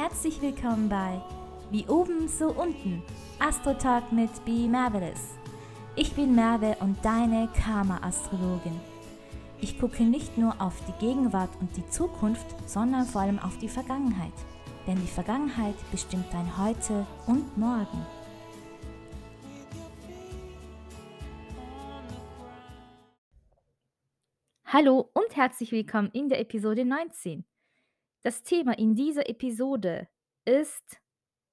Herzlich willkommen bei Wie oben, so unten. Astro Talk mit Be Marvelous. Ich bin Merve und deine Karma-Astrologin. Ich gucke nicht nur auf die Gegenwart und die Zukunft, sondern vor allem auf die Vergangenheit. Denn die Vergangenheit bestimmt dein Heute und Morgen. Hallo und herzlich willkommen in der Episode 19. Das Thema in dieser Episode ist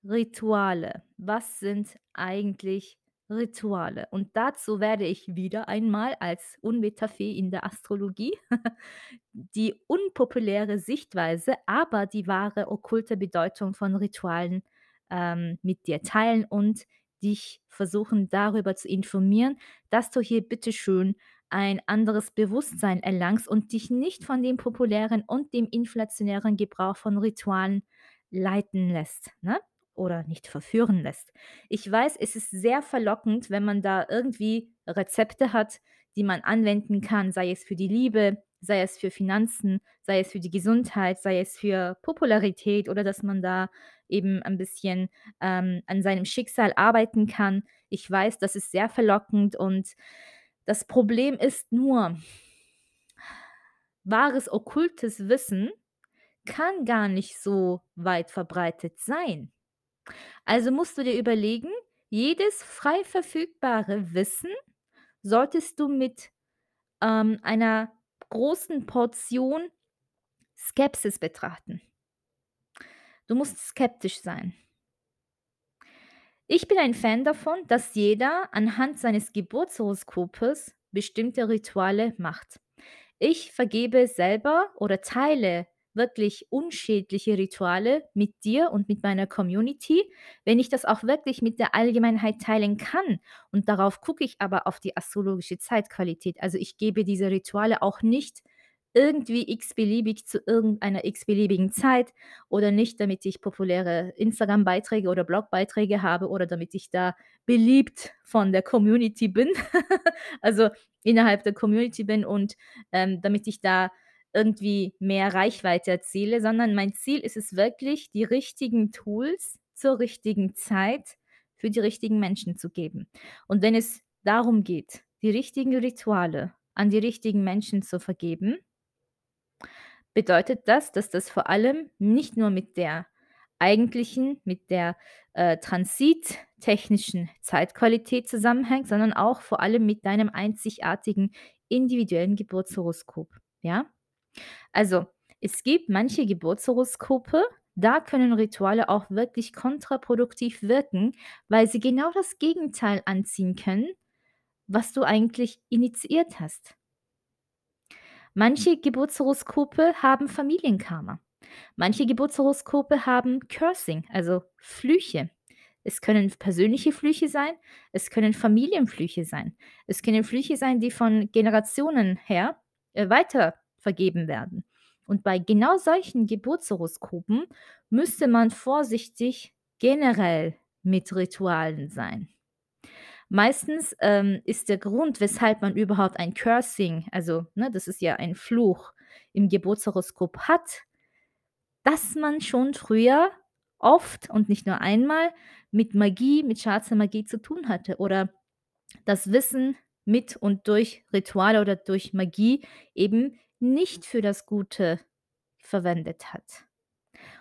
Rituale. Was sind eigentlich Rituale? Und dazu werde ich wieder einmal als Unbetafee in der Astrologie die unpopuläre Sichtweise, aber die wahre okkulte Bedeutung von Ritualen ähm, mit dir teilen und dich versuchen darüber zu informieren, dass du hier bitteschön ein anderes Bewusstsein erlangst und dich nicht von dem populären und dem inflationären Gebrauch von Ritualen leiten lässt, ne? Oder nicht verführen lässt. Ich weiß, es ist sehr verlockend, wenn man da irgendwie Rezepte hat, die man anwenden kann, sei es für die Liebe, sei es für Finanzen, sei es für die Gesundheit, sei es für Popularität oder dass man da eben ein bisschen ähm, an seinem Schicksal arbeiten kann. Ich weiß, das ist sehr verlockend und das Problem ist nur, wahres okkultes Wissen kann gar nicht so weit verbreitet sein. Also musst du dir überlegen, jedes frei verfügbare Wissen solltest du mit ähm, einer großen Portion Skepsis betrachten. Du musst skeptisch sein. Ich bin ein Fan davon, dass jeder anhand seines Geburtshoroskopes bestimmte Rituale macht. Ich vergebe selber oder teile wirklich unschädliche Rituale mit dir und mit meiner Community, wenn ich das auch wirklich mit der Allgemeinheit teilen kann. Und darauf gucke ich aber auf die astrologische Zeitqualität. Also ich gebe diese Rituale auch nicht irgendwie x-beliebig zu irgendeiner x-beliebigen Zeit oder nicht, damit ich populäre Instagram-Beiträge oder Blog-Beiträge habe oder damit ich da beliebt von der Community bin, also innerhalb der Community bin und ähm, damit ich da irgendwie mehr Reichweite erziele, sondern mein Ziel ist es wirklich, die richtigen Tools zur richtigen Zeit für die richtigen Menschen zu geben. Und wenn es darum geht, die richtigen Rituale an die richtigen Menschen zu vergeben, bedeutet das, dass das vor allem nicht nur mit der eigentlichen, mit der äh, transittechnischen Zeitqualität zusammenhängt, sondern auch vor allem mit deinem einzigartigen individuellen Geburtshoroskop. Ja? Also, es gibt manche Geburtshoroskope, da können Rituale auch wirklich kontraproduktiv wirken, weil sie genau das Gegenteil anziehen können, was du eigentlich initiiert hast. Manche Geburtshoroskope haben Familienkarma. Manche Geburtshoroskope haben Cursing, also Flüche. Es können persönliche Flüche sein, es können Familienflüche sein. Es können Flüche sein, die von Generationen her äh, weiter vergeben werden. Und bei genau solchen Geburtshoroskopen müsste man vorsichtig generell mit Ritualen sein. Meistens ähm, ist der Grund, weshalb man überhaupt ein Cursing, also ne, das ist ja ein Fluch, im Geburtshoroskop hat, dass man schon früher oft und nicht nur einmal mit Magie, mit schwarzer Magie zu tun hatte oder das Wissen mit und durch Rituale oder durch Magie eben nicht für das Gute verwendet hat.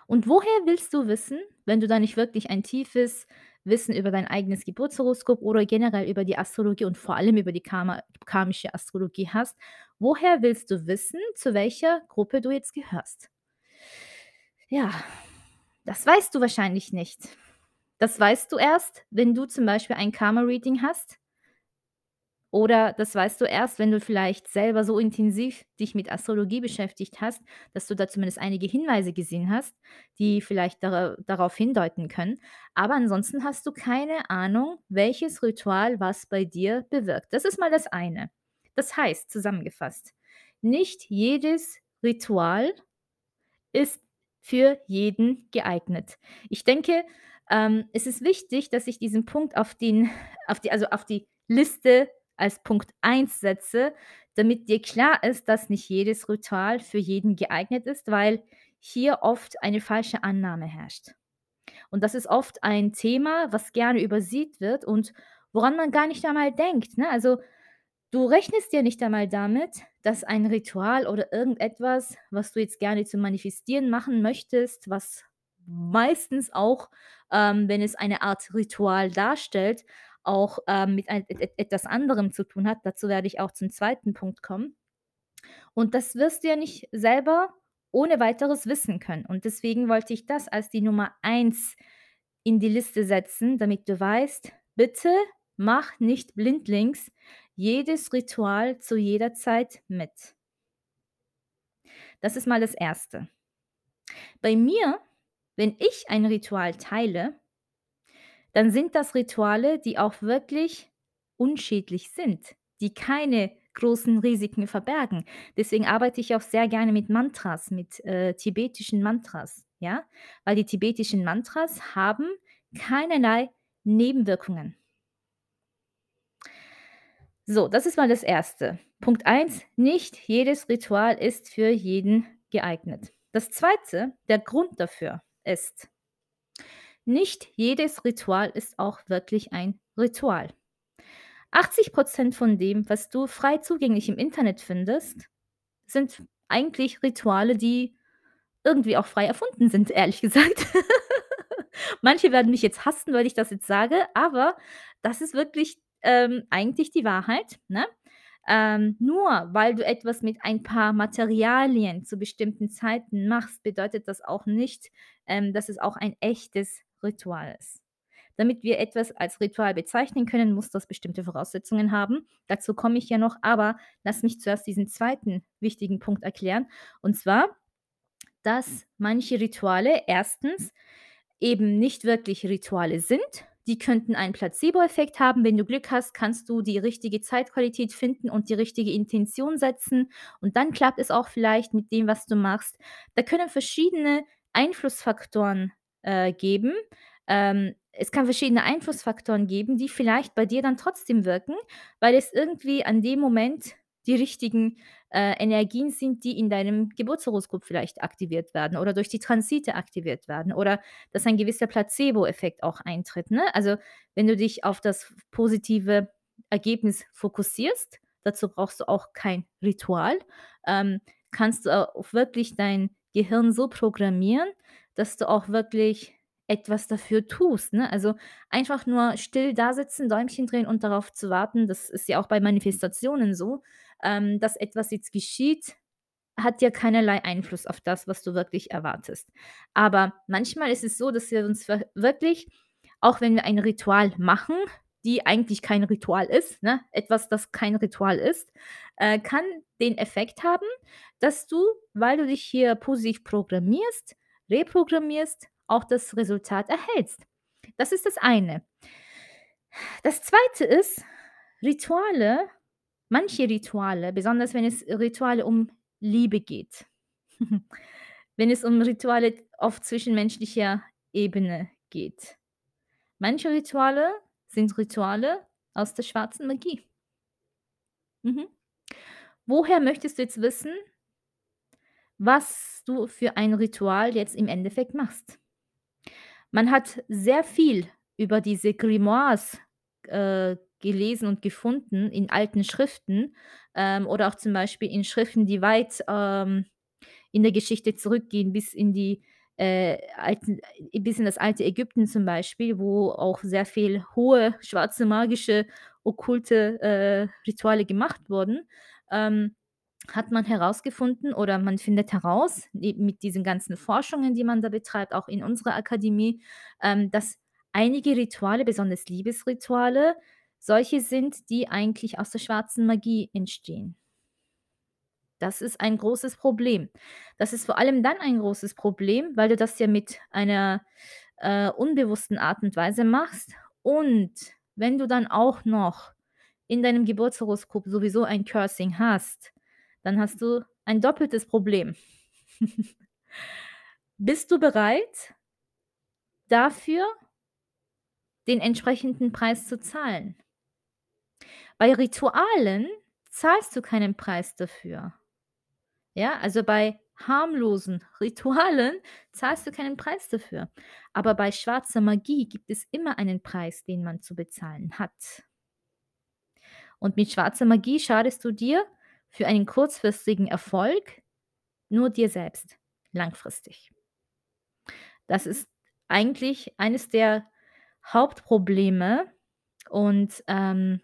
Und woher willst du wissen, wenn du da nicht wirklich ein tiefes Wissen über dein eigenes Geburtshoroskop oder generell über die Astrologie und vor allem über die Karma, karmische Astrologie hast, woher willst du wissen, zu welcher Gruppe du jetzt gehörst? Ja, das weißt du wahrscheinlich nicht. Das weißt du erst, wenn du zum Beispiel ein Karma-Reading hast oder das weißt du erst, wenn du vielleicht selber so intensiv dich mit Astrologie beschäftigt hast, dass du da zumindest einige Hinweise gesehen hast, die vielleicht dar darauf hindeuten können. Aber ansonsten hast du keine Ahnung, welches Ritual was bei dir bewirkt. Das ist mal das eine. Das heißt, zusammengefasst, nicht jedes Ritual ist für jeden geeignet. Ich denke, ähm, es ist wichtig, dass ich diesen Punkt auf den, auf die, also auf die Liste als Punkt 1 setze, damit dir klar ist, dass nicht jedes Ritual für jeden geeignet ist, weil hier oft eine falsche Annahme herrscht. Und das ist oft ein Thema, was gerne übersieht wird und woran man gar nicht einmal denkt, ne? Also, du rechnest ja nicht einmal damit, dass ein Ritual oder irgendetwas, was du jetzt gerne zu manifestieren machen möchtest, was meistens auch, ähm, wenn es eine Art Ritual darstellt, auch, ähm, mit ein et et etwas anderem zu tun hat. Dazu werde ich auch zum zweiten Punkt kommen. Und das wirst du ja nicht selber ohne Weiteres wissen können. Und deswegen wollte ich das als die Nummer eins in die Liste setzen, damit du weißt, bitte mach nicht blindlings jedes Ritual zu jeder Zeit mit. Das ist mal das Erste. Bei mir, wenn ich ein Ritual teile, dann sind das Rituale, die auch wirklich unschädlich sind, die keine großen Risiken verbergen. Deswegen arbeite ich auch sehr gerne mit Mantras, mit, äh, tibetischen Mantras, ja? Weil die tibetischen Mantras haben keinerlei Nebenwirkungen. So, das ist mal das Erste. Punkt eins: Nicht jedes Ritual ist für jeden geeignet. Das Zweite, der Grund dafür ist nicht jedes Ritual ist auch wirklich ein Ritual. 80% von dem, was du frei zugänglich im Internet findest, sind eigentlich Rituale, die irgendwie auch frei erfunden sind, ehrlich gesagt. Manche werden mich jetzt hassen, weil ich das jetzt sage, aber das ist wirklich, ähm, eigentlich die Wahrheit, ne? Ähm, nur weil du etwas mit ein paar Materialien zu bestimmten Zeiten machst, bedeutet das auch nicht, ähm, dass es auch ein echtes Ritual ist. Damit wir etwas als Ritual bezeichnen können, muss das bestimmte Voraussetzungen haben. Dazu komme ich ja noch, aber lass mich zuerst diesen zweiten wichtigen Punkt erklären. Und zwar, dass manche Rituale erstens eben nicht wirklich Rituale sind. Die könnten einen Placebo-Effekt haben. Wenn du Glück hast, kannst du die richtige Zeitqualität finden und die richtige Intention setzen. Und dann klappt es auch vielleicht mit dem, was du machst. Da können verschiedene Einflussfaktoren äh, geben. Ähm, es kann verschiedene Einflussfaktoren geben, die vielleicht bei dir dann trotzdem wirken, weil es irgendwie an dem Moment die richtigen, äh, Energien sind, die in deinem Geburtshoroskop vielleicht aktiviert werden oder durch die Transite aktiviert werden oder dass ein gewisser Placebo-Effekt auch eintritt, ne? Also, wenn du dich auf das positive Ergebnis fokussierst, dazu brauchst du auch kein Ritual, ähm, kannst du auch wirklich dein Gehirn so programmieren, dass du auch wirklich etwas dafür tust, ne? Also, einfach nur still dasitzen, Däumchen drehen und darauf zu warten, das ist ja auch bei Manifestationen so, ähm, dass etwas jetzt geschieht, hat ja keinerlei Einfluss auf das, was du wirklich erwartest. Aber manchmal ist es so, dass wir uns wir wirklich, auch wenn wir ein Ritual machen, die eigentlich kein Ritual ist, ne, etwas, das kein Ritual ist, äh, kann den Effekt haben, dass du, weil du dich hier positiv programmierst, reprogrammierst, auch das Resultat erhältst. Das ist das eine. Das Zweite ist, Rituale manche Rituale, besonders wenn es Rituale um Liebe geht, wenn es um Rituale auf zwischenmenschlicher Ebene geht. Manche Rituale sind Rituale aus der schwarzen Magie. Mhm. Woher möchtest du jetzt wissen, was du für ein Ritual jetzt im Endeffekt machst? Man hat sehr viel über diese Grimoires, äh, gelesen und gefunden in alten Schriften, ähm, oder auch zum Beispiel in Schriften, die weit, ähm, in der Geschichte zurückgehen bis in die, äh, alten bis in das alte Ägypten zum Beispiel, wo auch sehr viel hohe, schwarze, magische, okkulte, äh, Rituale gemacht wurden. Ähm, hat man herausgefunden oder man findet heraus, mit diesen ganzen Forschungen, die man da betreibt, auch in unserer Akademie, ähm, dass einige Rituale, besonders Liebesrituale, solche sind, die eigentlich aus der schwarzen Magie entstehen. Das ist ein großes Problem. Das ist vor allem dann ein großes Problem, weil du das ja mit einer, äh, unbewussten Art und Weise machst und wenn du dann auch noch in deinem Geburtshoroskop sowieso ein Cursing hast, dann hast du ein doppeltes Problem. Bist du bereit dafür den entsprechenden Preis zu zahlen? Bei Ritualen zahlst du keinen Preis dafür. Ja, also bei harmlosen Ritualen zahlst du keinen Preis dafür. Aber bei schwarzer Magie gibt es immer einen Preis, den man zu bezahlen hat. Und mit schwarzer Magie schadest du dir für einen kurzfristigen Erfolg nur dir selbst, langfristig. Das ist eigentlich eines der Hauptprobleme und, ähm,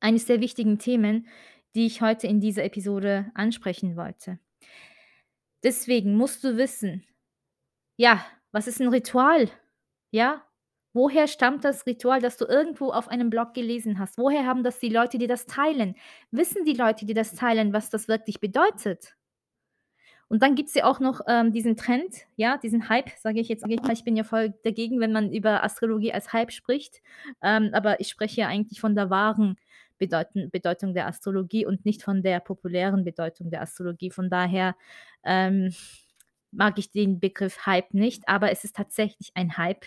eines der wichtigen Themen, die ich heute in dieser Episode ansprechen wollte. Deswegen musst du wissen, ja, was ist 'n Ritual? Ja? Woher stammt das Ritual, das du irgendwo auf einem Blog gelesen hast? Woher haben das die Leute, die das teilen? Wissen die Leute, die das teilen, was das wirklich bedeutet? Und dann gibt's ja auch noch, ähm, diesen Trend, ja, diesen Hype, sage ich jetzt ich bin ja voll dagegen, wenn man über Astrologie als Hype spricht, ähm, aber ich spreche ja eigentlich von der wahren Bedeuten Bedeutung der Astrologie und nicht von der populären Bedeutung der Astrologie. Von daher, ähm, mag ich den Begriff Hype nicht, aber es ist tatsächlich ein Hype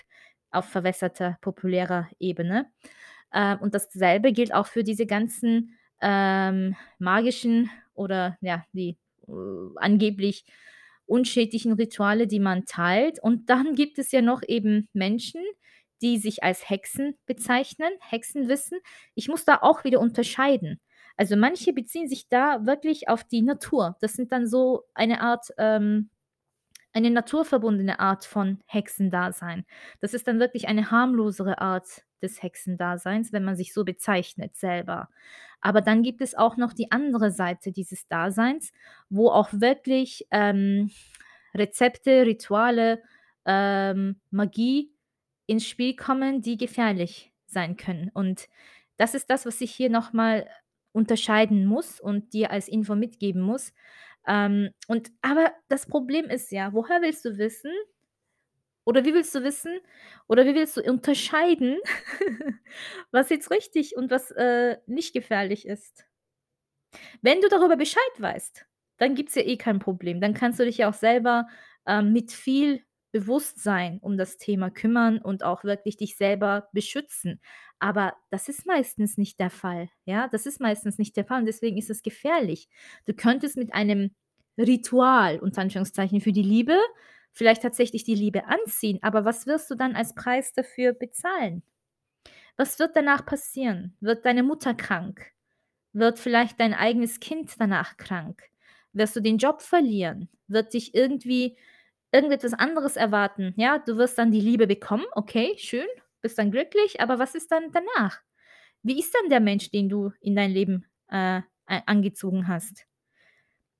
auf verwässerter, populärer Ebene. Äh, und dasselbe gilt auch für diese ganzen, ähm, magischen oder ja, die, äh, angeblich unschädlichen Rituale, die man teilt. Und dann gibt es ja noch eben Menschen, die sich als Hexen bezeichnen, Hexenwissen. Ich muss da auch wieder unterscheiden. Also, manche beziehen sich da wirklich auf die Natur. Das sind dann so eine Art, ähm eine naturverbundene Art von Hexendasein. Das ist dann wirklich eine harmlosere Art des Hexendaseins, wenn man sich so bezeichnet selber. Aber dann gibt es auch noch die andere Seite dieses Daseins, wo auch wirklich, ähm, Rezepte, Rituale, ähm, Magie ins Spiel kommen, die gefährlich sein können. Und das ist das, was ich hier noch mal unterscheiden muss und dir als Info mitgeben muss. Ähm, und aber das Problem ist ja, woher willst du wissen oder wie willst du wissen oder wie willst du unterscheiden, was jetzt richtig und was, äh, nicht gefährlich ist? Wenn du darüber Bescheid weißt, dann gibt's ja eh kein Problem. Dann kannst du dich ja auch selber, ähm, mit viel Bewusstsein um das Thema kümmern und auch wirklich dich selber beschützen. Aber das ist meistens nicht der Fall, ja? Das ist meistens nicht der Fall und deswegen ist es gefährlich. Du könntest mit einem Ritual, unter Anführungszeichen, für die Liebe vielleicht tatsächlich die Liebe anziehen, aber was wirst du dann als Preis dafür bezahlen? Was wird danach passieren? Wird deine Mutter krank? Wird vielleicht dein eigenes Kind danach krank? Wirst du den Job verlieren? Wird dich irgendwie irgendetwas anderes erwarten? Ja, du wirst dann die Liebe bekommen, okay, schön, bist dann glücklich, aber was ist dann danach? Wie ist dann der Mensch, den du in dein Leben, äh, angezogen hast?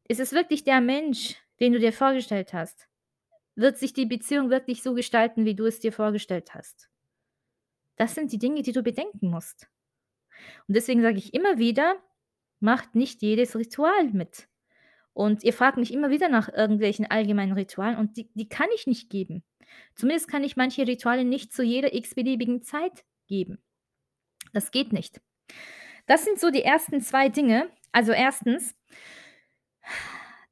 Ist es wirklich der Mensch, den du dir vorgestellt hast? Wird sich die Beziehung wirklich so gestalten, wie du es dir vorgestellt hast? Das sind die Dinge, die du bedenken musst. Und deswegen sage ich immer wieder: „Macht nicht jedes Ritual mit.“ Und ihr fragt mich immer wieder nach irgendwelchen allgemeinen Ritualen und die die kann ich nicht geben. Zumindest kann ich manche Rituale nicht zu jeder x-beliebigen Zeit geben. Das geht nicht. Das sind so die ersten 2 Dinge. Also, 1.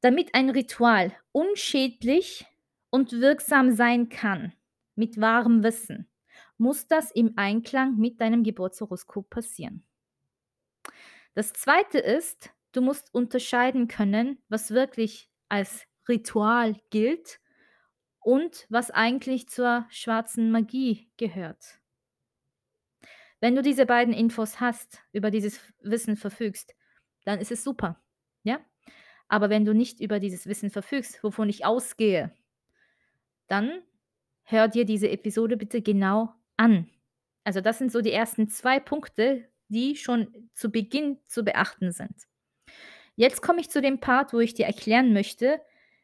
damit ein Ritual unschädlich und wirksam sein kann, mit wahrem Wissen, muss das im Einklang mit deinem Geburtshoroskop passieren. Das 2. ist, du musst unterscheiden können, was wirklich als Ritual gilt und was eigentlich zur schwarzen Magie gehört. Wenn du diese beiden Infos hast, über dieses Wissen verfügst, dann ist es super, ja? Aber wenn du nicht über dieses Wissen verfügst, wovon ich ausgehe dann hör dir diese Episode bitte genau an. Also, das sind so die ersten 2 Punkte, die schon zu Beginn zu beachten sind. Jetzt komme ich zu dem Part, wo ich dir erklären möchte,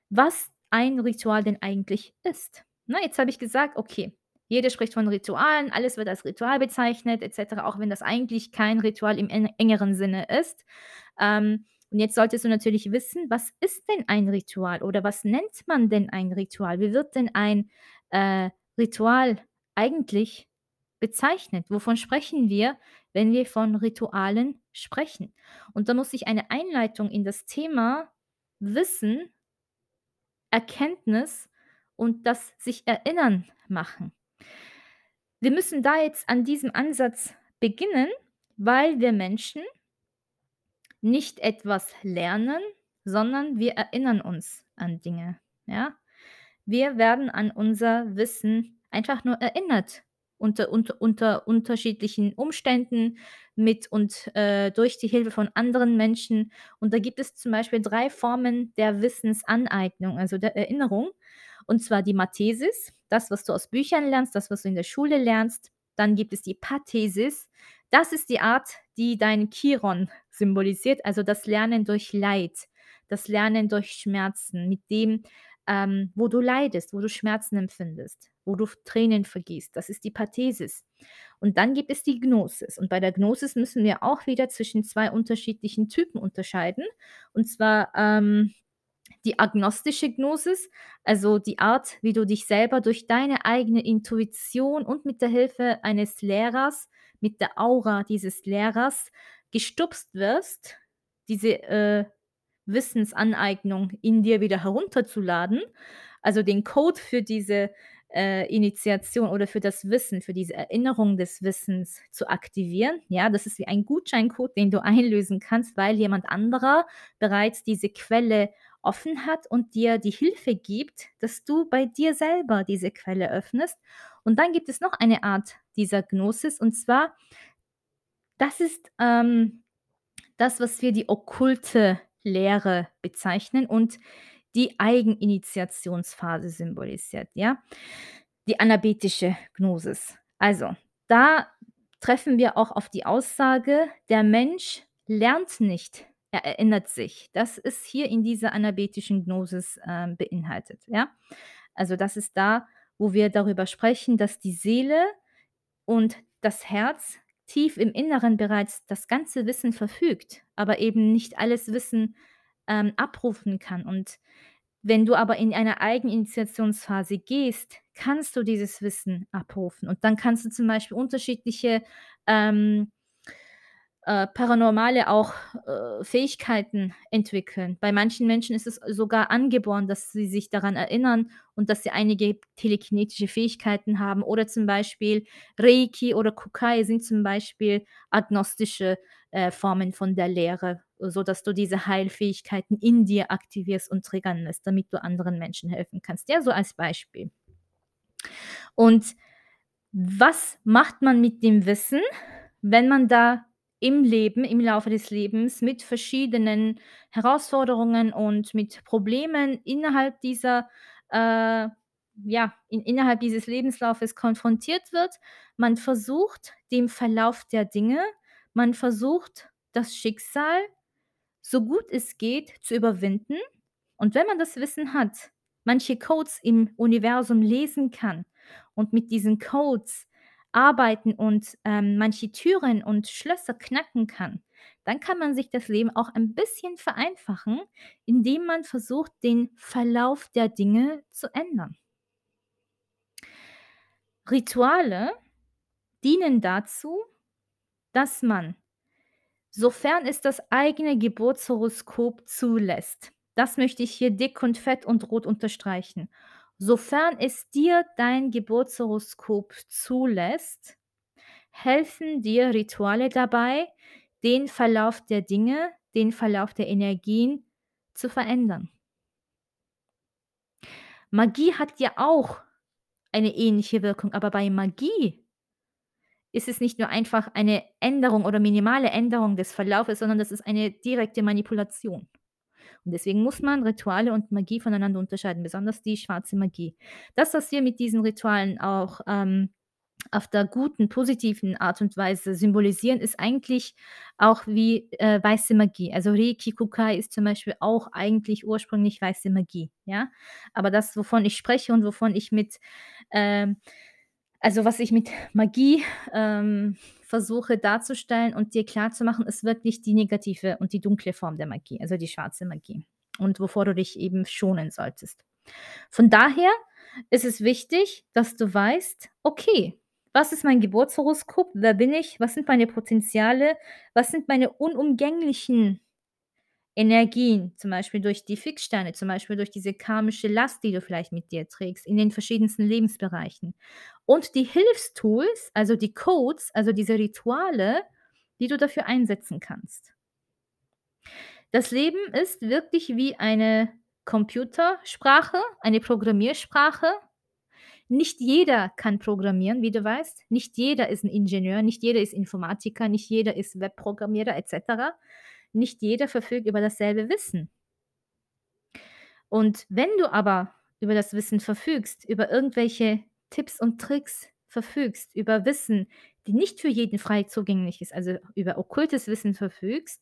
was ein Ritual denn eigentlich ist. Ne, jetzt habe ich gesagt, okay, jeder spricht von Ritualen, alles wird als Ritual bezeichnet et cetera, auch wenn das eigentlich kein Ritual im en engeren Sinne ist. Ähm, und jetzt solltest du natürlich wissen, was ist denn ein Ritual oder was nennt man denn ein Ritual? Wie wird denn ein, äh, Ritual eigentlich bezeichnet? Wovon sprechen wir, wenn wir von Ritualen sprechen? Und da muss ich eine Einleitung in das Thema Wissen, Erkenntnis und das sich Erinnern machen. Wir müssen da jetzt an diesem Ansatz beginnen, weil wir Menschen nicht etwas lernen, sondern wir erinnern uns an Dinge, ja? Wir werden an unser Wissen einfach nur erinnert unter unter unter unterschiedlichen Umständen mit und, äh, durch die Hilfe von anderen Menschen. Und da gibt es zum Beispiel 3 Formen der Wissensaneignung, also der Erinnerung. Und zwar die Mathesis, das, was du aus Büchern lernst, das, was du in der Schule lernst. Dann gibt es die Pathesis. Das ist die Art, die dein Chiron symbolisiert, also das Lernen durch Leid, das Lernen durch Schmerzen, mit dem, ähm, wo du leidest, wo du Schmerzen empfindest, wo du Tränen vergießt. Das ist die Pathesis. Und dann gibt es die Gnosis. Und bei der Gnosis müssen wir auch wieder zwischen 2 unterschiedlichen Typen unterscheiden. Und zwar, ähm, die agnostische Gnosis, also die Art, wie du dich selber durch deine eigene Intuition und mit der Hilfe eines Lehrers, mit der Aura dieses Lehrers gestupst wirst, diese, äh, Wissensaneignung in dir wieder herunterzuladen, also den Code für diese, äh, Initiation oder für das Wissen, für diese Erinnerung des Wissens zu aktivieren. Ja, das ist wie ein Gutscheincode, den du einlösen kannst, weil jemand anderer bereits diese Quelle offen hat und dir die Hilfe gibt, dass du bei dir selber diese Quelle öffnest. Und dann gibt es noch eine Art dieser Gnosis und zwar das ist, ähm, das, was wir die okkulte Lehre bezeichnen und die Eigeninitiationsphase symbolisiert, ja? Die anabetische Gnosis. Also, da treffen wir auch auf die Aussage, der Mensch lernt nicht, er erinnert sich. Das ist hier in dieser anabetischen Gnosis, ähm, beinhaltet, ja? Also, das ist da, wo wir darüber sprechen, dass die Seele und das Herz tief im Inneren bereits das ganze Wissen verfügt, aber eben nicht alles Wissen, ähm, abrufen kann. Und wenn du aber in eine Eigeninitiationsphase gehst, kannst du dieses Wissen abrufen. Und dann kannst du zum Beispiel unterschiedliche, ähm äh, paranormale auch, äh, Fähigkeiten entwickeln. Bei manchen Menschen ist es sogar angeboren, dass sie sich daran erinnern und dass sie einige telekinetische Fähigkeiten haben oder zum Beispiel Reiki oder Kukai sind zum Beispiel agnostische, äh, Formen von der Lehre, sodass du diese Heilfähigkeiten in dir aktivierst und triggern lässt, damit du anderen Menschen helfen kannst. Ja, so als Beispiel. Und was macht man mit dem Wissen, wenn man da im Leben, im Laufe des Lebens mit verschiedenen Herausforderungen und mit Problemen innerhalb dieser, äh ja, in innerhalb dieses Lebenslaufes konfrontiert wird. Man versucht, dem Verlauf der Dinge man versucht, das Schicksal so gut es geht zu überwinden. Und wenn man das Wissen hat, manche Codes im Universum lesen kann und mit diesen Codes arbeiten und, ähm, manche Türen und Schlösser knacken kann, dann kann man sich das Leben auch ein bisschen vereinfachen, indem man versucht, den Verlauf der Dinge zu ändern. Rituale dienen dazu, dass man, sofern es das eigene Geburtshoroskop zulässt das möchte ich hier dick und fett und rot unterstreichen. Sofern es dir dein Geburtshoroskop zulässt, helfen dir Rituale dabei, den Verlauf der Dinge, den Verlauf der Energien zu verändern. Magie hat ja auch eine ähnliche Wirkung, aber bei Magie ist es nicht nur einfach eine Änderung oder minimale Änderung des Verlaufes, sondern das ist eine direkte Manipulation. Und deswegen muss man Rituale und Magie voneinander unterscheiden, besonders die schwarze Magie. Das, was wir mit diesen Ritualen auch, ähm, auf der guten, positiven Art und Weise symbolisieren, ist eigentlich auch wie, äh, weiße Magie. Also Reiki Kukai ist zum Beispiel auch eigentlich ursprünglich weiße Magie, ja? Aber das, wovon ich spreche und wovon ich mit, ähm also, was ich mit Magie, ähm, versuche darzustellen und dir klarzumachen, ist wirklich die negative und die dunkle Form der Magie, also die schwarze Magie und wovor du dich eben schonen solltest. Von daher ist es wichtig, dass du weißt: „Okay, was ist mein Geburtshoroskop? Wer bin ich? Was sind meine Potenziale? Was sind meine unumgänglichen Energien?“ Zum Beispiel durch die Fixsterne, zum Beispiel durch diese karmische Last, die du vielleicht mit dir trägst in den verschiedensten Lebensbereichen. Und die Hilfstools, also die Codes, also diese Rituale, die du dafür einsetzen kannst. Das Leben ist wirklich wie eine Computersprache, eine Programmiersprache. Nicht jeder kann programmieren, wie du weißt. Nicht jeder ist 'n Ingenieur, nicht jeder ist Informatiker, nicht jeder ist Webprogrammierer et cetera. Nicht jeder verfügt über dasselbe Wissen. Und wenn du aber über das Wissen verfügst, über irgendwelche Tipps und Tricks verfügst, über Wissen, die nicht für jeden frei zugänglich ist, also über okkultes Wissen verfügst,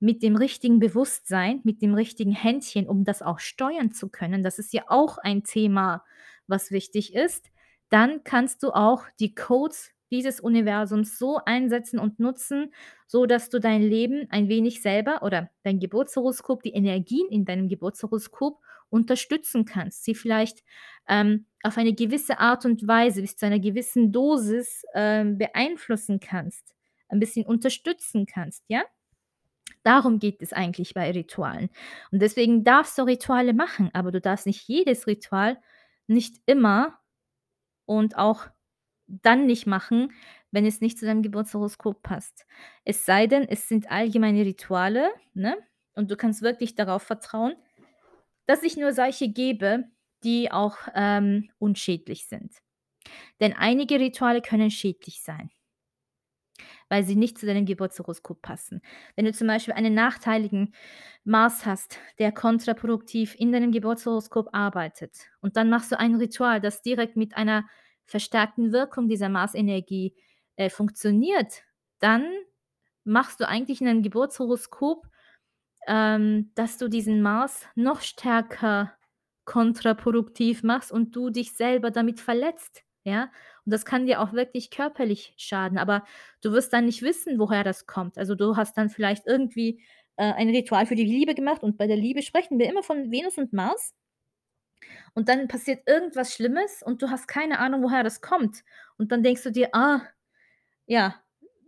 mit dem richtigen Bewusstsein, mit dem richtigen Händchen, um das auch steuern zu können, das ist ja auch ein Thema, was wichtig ist, dann kannst du auch die Codes dieses Universums so einsetzen und nutzen, sodass du dein Leben ein wenig selber oder dein Geburtshoroskop, die Energien in deinem Geburtshoroskop unterstützen kannst, sie vielleicht, ähm, auf eine gewisse Art und Weise bis zu einer gewissen Dosis, ähm, beeinflussen kannst, ein bisschen unterstützen kannst, ja? Darum geht es eigentlich bei Ritualen. Und deswegen darfst du Rituale machen, aber du darfst nicht jedes Ritual nicht immer und auch dann nicht machen, wenn es nicht zu deinem Geburtshoroskop passt. Es sei denn, es sind allgemeine Rituale, ne, und du kannst wirklich darauf vertrauen, dass ich nur solche gebe, die auch, ähm, unschädlich sind. Denn einige Rituale können schädlich sein weil sie nicht zu deinem Geburtshoroskop passen. Wenn du zum Beispiel einen nachteiligen Mars hast, der kontraproduktiv in deinem Geburtshoroskop arbeitet und dann machst du ein Ritual, das direkt mit einer verstärkten Wirkung dieser Marsenergie, äh, funktioniert, dann machst du eigentlich in deinem Geburtshoroskop, ähm, dass du diesen Mars noch stärker kontraproduktiv machst und du dich selber damit verletzt, ja? Und das kann dir auch wirklich körperlich schaden, aber du wirst dann nicht wissen, woher das kommt. Also, du hast dann vielleicht irgendwie, äh, ein Ritual für die Liebe gemacht und bei der Liebe sprechen wir immer von Venus und Mars. Und dann passiert irgendwas Schlimmes und du hast keine Ahnung, woher das kommt. Und dann denkst du dir: „Ah“ ja,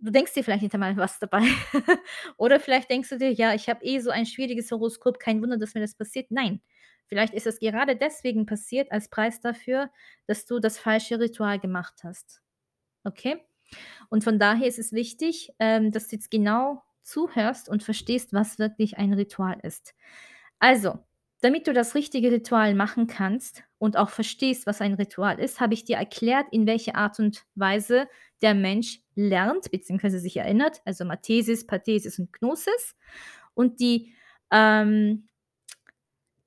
du denkst dir vielleicht nicht einmal was dabei. Oder vielleicht denkst du dir: „Ja, ich habe eh so ein schwieriges Horoskop, kein Wunder, dass mir das passiert.“ Nein, vielleicht ist es gerade deswegen passiert als Preis dafür, dass du das falsche Ritual gemacht hast. Okay? Und von daher ist es wichtig, ähm, dass du jetzt genau zuhörst und verstehst, was wirklich ein Ritual ist. Also, damit du das richtige Ritual machen kannst und auch verstehst, was ein Ritual ist, habe ich dir erklärt, in welche Art und Weise der Mensch lernt beziehungsweise sich erinnert, also Mathesis, Pathesis und Gnosis. Und die, ähm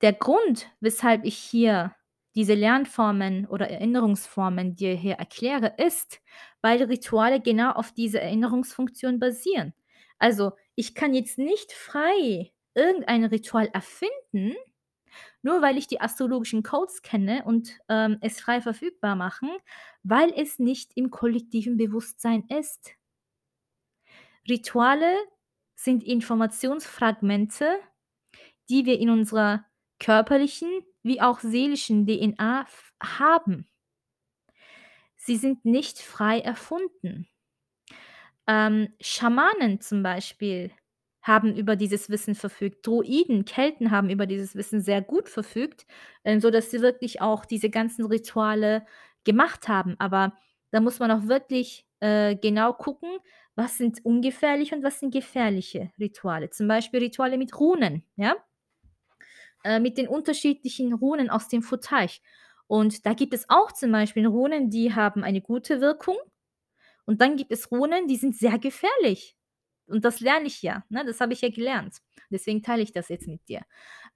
der Grund, weshalb ich hier diese Lernformen oder Erinnerungsformen dir hier erkläre, ist, weil Rituale genau auf diese Erinnerungsfunktion basieren. Also, ich kann jetzt nicht frei irgendein Ritual erfinden, nur weil ich die astrologischen Codes kenne und, ähm, es frei verfügbar machen, weil es nicht im kollektiven Bewusstsein ist. Rituale sind Informationsfragmente, die wir in unserer körperlichen wie auch seelischen DNA haben. Sie sind nicht frei erfunden. Ähm, Schamanen zum Beispiel haben über dieses Wissen verfügt. Druiden, Kelten haben über dieses Wissen sehr gut verfügt, ähm, sodass sie wirklich auch diese ganzen Rituale gemacht haben. Aber da muss man auch wirklich, äh, genau gucken, was sind ungefährliche und was sind gefährliche Rituale. Zum Beispiel Rituale mit Runen, ja? Äh, mit den unterschiedlichen Runen aus dem Futhark. Und da gibt es auch zum Beispiel Runen, die haben eine gute Wirkung. Und dann gibt es Runen, die sind sehr gefährlich. Und das lerne ich ja, ne? Das habe ich ja gelernt. Deswegen teile ich das jetzt mit dir.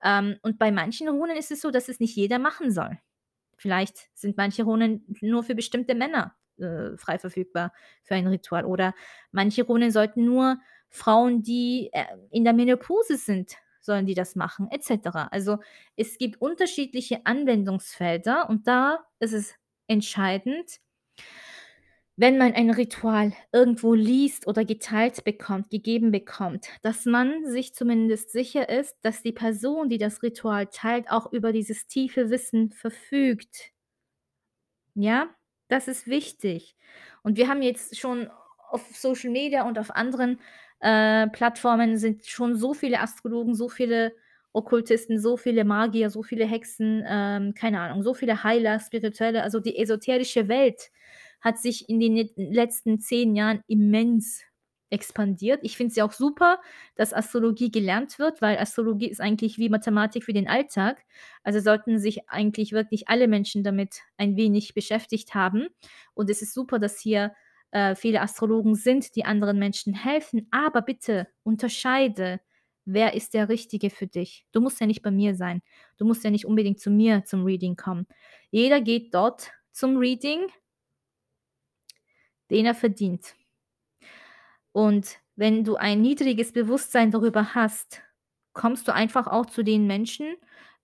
Ähm, und bei manchen Runen ist es so, dass es nicht jeder machen soll. Vielleicht sind manche Runen nur für bestimmte Männer, äh, frei verfügbar für ein Ritual. Oder manche Runen sollten nur Frauen, die, äh, in der Menopause sind sollen die das machen, et cetera. Also, es gibt unterschiedliche Anwendungsfelder und da ist es entscheidend wenn man ein Ritual irgendwo liest oder geteilt bekommt, gegeben bekommt, dass man sich zumindest sicher ist, dass die Person, die das Ritual teilt, auch über dieses tiefe Wissen verfügt. Ja, das ist wichtig. Und wir haben jetzt schon auf Social Media und auf anderen, äh, Plattformen sind schon so viele Astrologen, so viele Okkultisten, so viele Magier, so viele Hexen, ähm, keine Ahnung, so viele Heiler, Spirituelle, also die esoterische Welt hat sich in den let letzten 10 Jahren immens expandiert. Ich finde es ja auch super, dass Astrologie gelernt wird, weil Astrologie ist eigentlich wie Mathematik für den Alltag. Also sollten sich eigentlich wirklich alle Menschen damit ein wenig beschäftigt haben. Und es ist super, dass hier äh, viele Astrologen sind, die anderen Menschen helfen. Aber bitte unterscheide, wer ist der Richtige für dich. Du musst ja nicht bei mir sein. Du musst ja nicht unbedingt zu mir zum Reading kommen. Jeder geht dort zum Reading, den er verdient. Und wenn du ein niedriges Bewusstsein darüber hast, kommst du einfach auch zu den Menschen,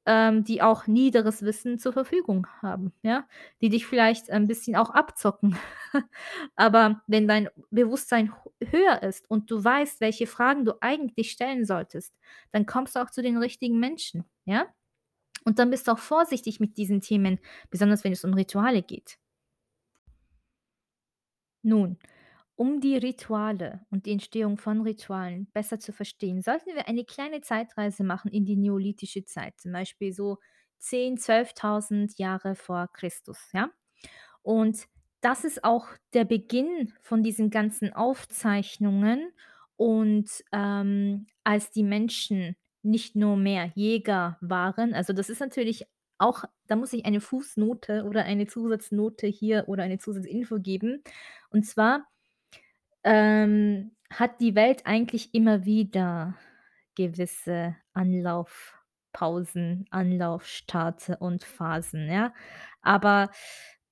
ähm, die auch niederes Wissen zur Verfügung haben, ja, die dich vielleicht ein bisschen auch abzocken. Aber wenn dein Bewusstsein höher ist und du weißt, welche Fragen du eigentlich stellen solltest, dann kommst du auch zu den richtigen Menschen, ja? Und dann bist du auch vorsichtig mit diesen Themen, besonders wenn es um Rituale geht. Nun, um die Rituale und die Entstehung von Ritualen besser zu verstehen, sollten wir eine kleine Zeitreise machen in die neolithische Zeit, zum Beispiel so 10, 12.000 Jahre vor Christus, ja? Und das ist auch der Beginn von diesen ganzen Aufzeichnungen und, ähm, als die Menschen nicht nur mehr Jäger waren also, das ist natürlich auch da muss ich eine Fußnote oder eine Zusatznote hier oder eine Zusatzinfo geben. Und zwar ähm, hat die Welt eigentlich immer wieder gewisse Anlaufpausen, Anlaufstarts und Phasen, ja? Aber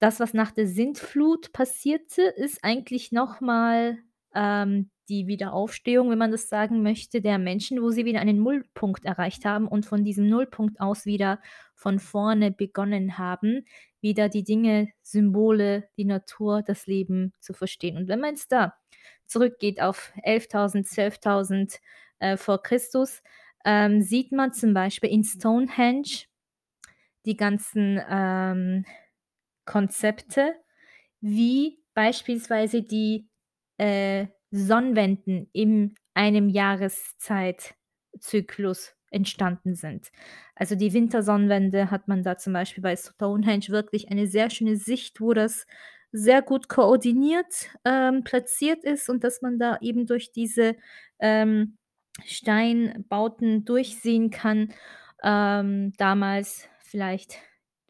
das, was nach der Sintflut passierte, ist eigentlich noch mal, ähm, die Wiederaufstehung, wenn man das sagen möchte, der Menschen, wo sie wieder einen Nullpunkt erreicht haben und von diesem Nullpunkt aus wieder von vorne begonnen haben, wieder die Dinge, Symbole, die Natur, das Leben zu verstehen. Und wenn man jetzt da zurückgeht auf 11.000, 12.000, äh, vor Christus, ähm, sieht man zum Beispiel in Stonehenge die ganzen, ähm, Konzepte, wie beispielsweise die, äh, Sonnenwenden in einem Jahreszeit-Zyklus entstanden sind. Also, die Wintersonnenwende hat man da zum Beispiel bei Stonehenge wirklich eine sehr schöne Sicht, wo das sehr gut koordiniert, ähm, platziert ist und dass man da eben durch diese, ähm, Steinbauten durchsehen kann. Ähm, damals vielleicht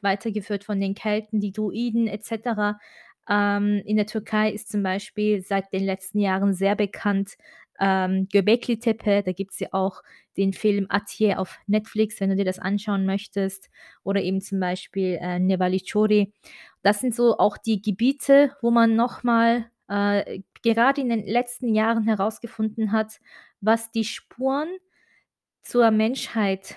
weitergeführt von den Kelten, die Druiden et cetera. Ähm, in der Türkei ist zum Beispiel seit den letzten Jahren sehr bekannt, ähm, Göbekli-Tepe. Da gibt's ja auch den Film Atiye auf Netflix, wenn du dir das anschauen möchtest, oder eben zum Beispiel, äh, Nevali Chori. Das sind so auch die Gebiete, wo man noch mal, äh, gerade in den letzten Jahren herausgefunden hat, was die Spuren zur Menschheit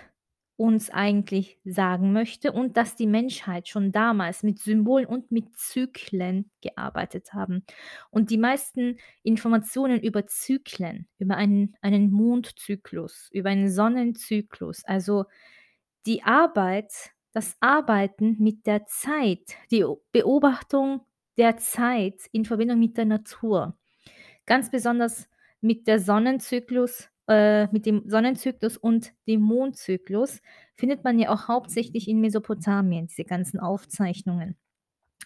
uns eigentlich sagen möchte und dass die Menschheit schon damals mit Symbolen und mit Zyklen gearbeitet haben. Und die meisten Informationen über Zyklen, über einen einen Mondzyklus, über einen Sonnenzyklus, also die Arbeit das Arbeiten mit der Zeit, die Beobachtung der Zeit in Verbindung mit der Natur. Ganz besonders mit der Sonnenzyklus äh, mit dem Sonnenzyklus und dem Mondzyklus findet man ja auch hauptsächlich in Mesopotamien, diese ganzen Aufzeichnungen.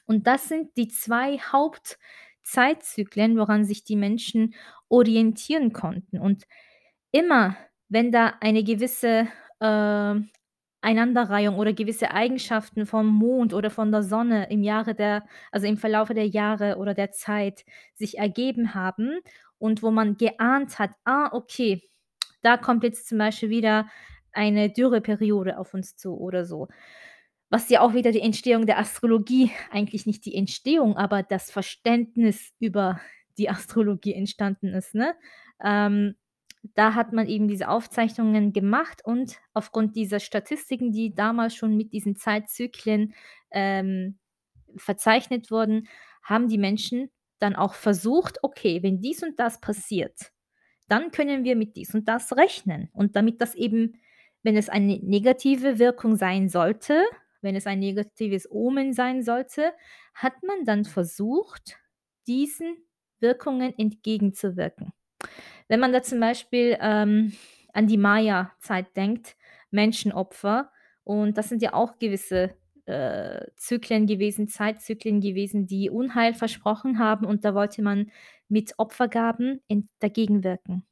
Und das sind die 2 Hauptzeitzyklen, woran sich die Menschen orientieren konnten. Und immer, wenn da eine gewisse, äh, Einanderreihung oder gewisse Eigenschaften vom Mond oder von der Sonne im Jahre der also im Verlaufe der Jahre oder der Zeit sich ergeben haben und wo man geahnt hat: „Ah, okay, da kommt jetzt zum Beispiel wieder eine Dürreperiode auf uns zu oder so. Was ja auch wieder die Entstehung der Astrologie eigentlich nicht die Entstehung, aber das Verständnis über die Astrologie entstanden ist, ne? Ähm, da hat man eben diese Aufzeichnungen gemacht und aufgrund dieser Statistiken, die damals schon mit diesen Zeitzyklen, ähm, verzeichnet wurden, haben die Menschen dann auch versucht: „Okay, wenn dies und das passiert, dann können wir mit dies und das rechnen. Und damit das eben, wenn es eine negative Wirkung sein sollte, wenn es ein negatives Omen sein sollte, hat man dann versucht, diesen Wirkungen entgegenzuwirken. Wenn man da zum Beispiel, ähm, an die Maya-Zeit denkt, Menschenopfer, und das sind ja auch gewisse äh, Zyklen gewesen, Zeitzyklen gewesen, die Unheil versprochen haben und da wollte man mit Opfergaben ent dagegen wirken.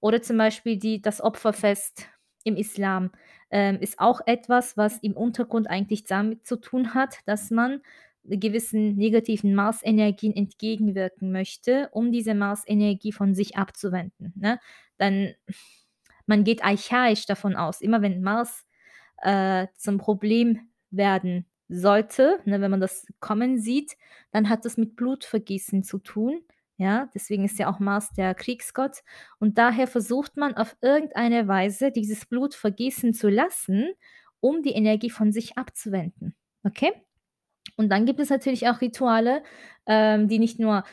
Oder zum Beispiel die das Opferfest im Islam, ähm, ist auch etwas, was im Untergrund eigentlich damit zu tun hat, dass man gewissen negativen Marsenergien entgegenwirken möchte, um diese Marsenergie von sich abzuwenden, ne? Dann man geht archaisch davon aus, immer wenn Mars, äh, zum Problem werden sollte, ne, wenn man das kommen sieht, dann hat das mit Blutvergießen zu tun, ja? Deswegen ist ja auch Mars der Kriegsgott und daher versucht man auf irgendeine Weise, dieses Blut vergießen zu lassen, um die Energie von sich abzuwenden, okay? Und dann gibt es natürlich auch Rituale, ähm, die nicht nur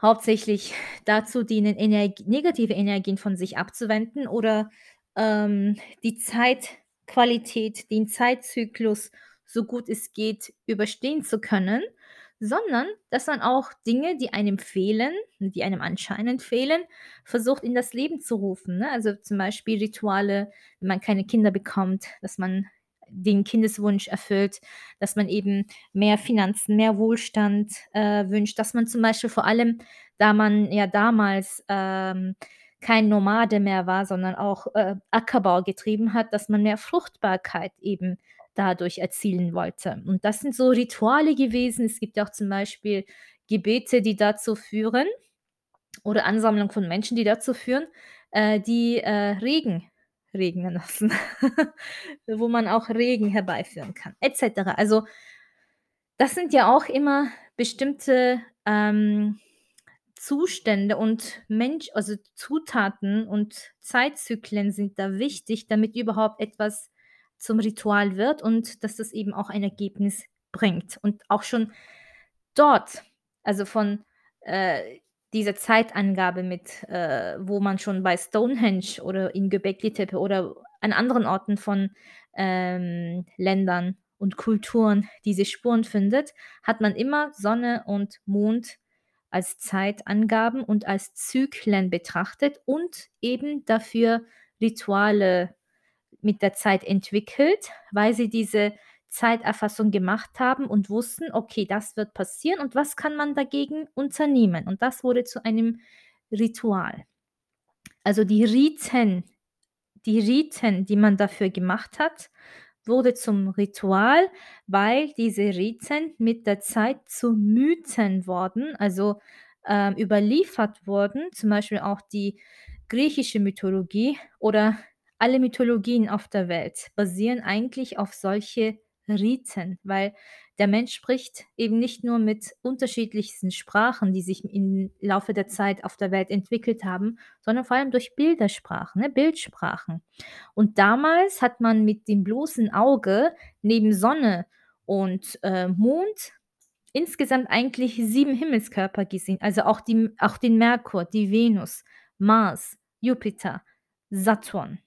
hauptsächlich dazu dienen, Energ negative Energien von sich abzuwenden oder, ähm, die Zeitqualität, den Zeitzyklus, so gut es geht, überstehen zu können, sondern dass man auch Dinge, die einem fehlen die einem anscheinend fehlen, versucht, in das Leben zu rufen, ne? Also, zum Beispiel Rituale, wenn man keine Kinder bekommt, dass man den Kindeswunsch erfüllt, dass man eben mehr Finanzen, mehr Wohlstand, äh, wünscht, dass man zum Beispiel vor allem, da man ja damals, ähm, kein Nomade mehr war, sondern auch, äh, Ackerbau getrieben hat, dass man mehr Fruchtbarkeit eben dadurch erzielen wollte. Und das sind so Rituale gewesen. Es gibt ja auch zum Beispiel Gebete, die dazu führen oder Ansammlung von Menschen, die dazu führen, äh, die, äh, Regen regnen lassen, wo man auch Regen herbeiführen kann, et cetera. Also, das sind ja auch immer bestimmte, ähm, Zustände und Mensch also, Zutaten und Zeitzyklen sind da wichtig, damit überhaupt etwas zum Ritual wird und dass das eben auch ein Ergebnis bringt. Und auch schon dort, also, von, äh, dieser Zeitangabe mit, äh wo man schon bei Stonehenge oder in Göbekli Tepe oder an anderen Orten von, ähm, Ländern und Kulturen diese Spuren findet, hat man immer Sonne und Mond als Zeitangaben und als Zyklen betrachtet und eben dafür Rituale mit der Zeit entwickelt, weil sie diese Zeiterfassung gemacht haben und wussten: „Okay, das wird passieren und was kann man dagegen unternehmen?“ Und das wurde zu einem Ritual. Also, die Riten die Riten, die man dafür gemacht hat, wurde zum Ritual, weil diese Riten mit der Zeit zu Mythen wurden, also, ähm, überliefert wurden, zum Beispiel auch die griechische Mythologie oder alle Mythologien auf der Welt basieren eigentlich auf solche Riten, weil der Mensch spricht eben nicht nur mit unterschiedlichsten Sprachen, die sich im Laufe der Zeit auf der Welt entwickelt haben, sondern vor allem durch Bildersprachen, ne, Bildsprachen. Und damals hat man mit dem bloßen Auge neben Sonne und, äh, Mond insgesamt eigentlich 7 Himmelskörper gesehen, also auch die auch den Merkur, die Venus, Mars, Jupiter, Saturn.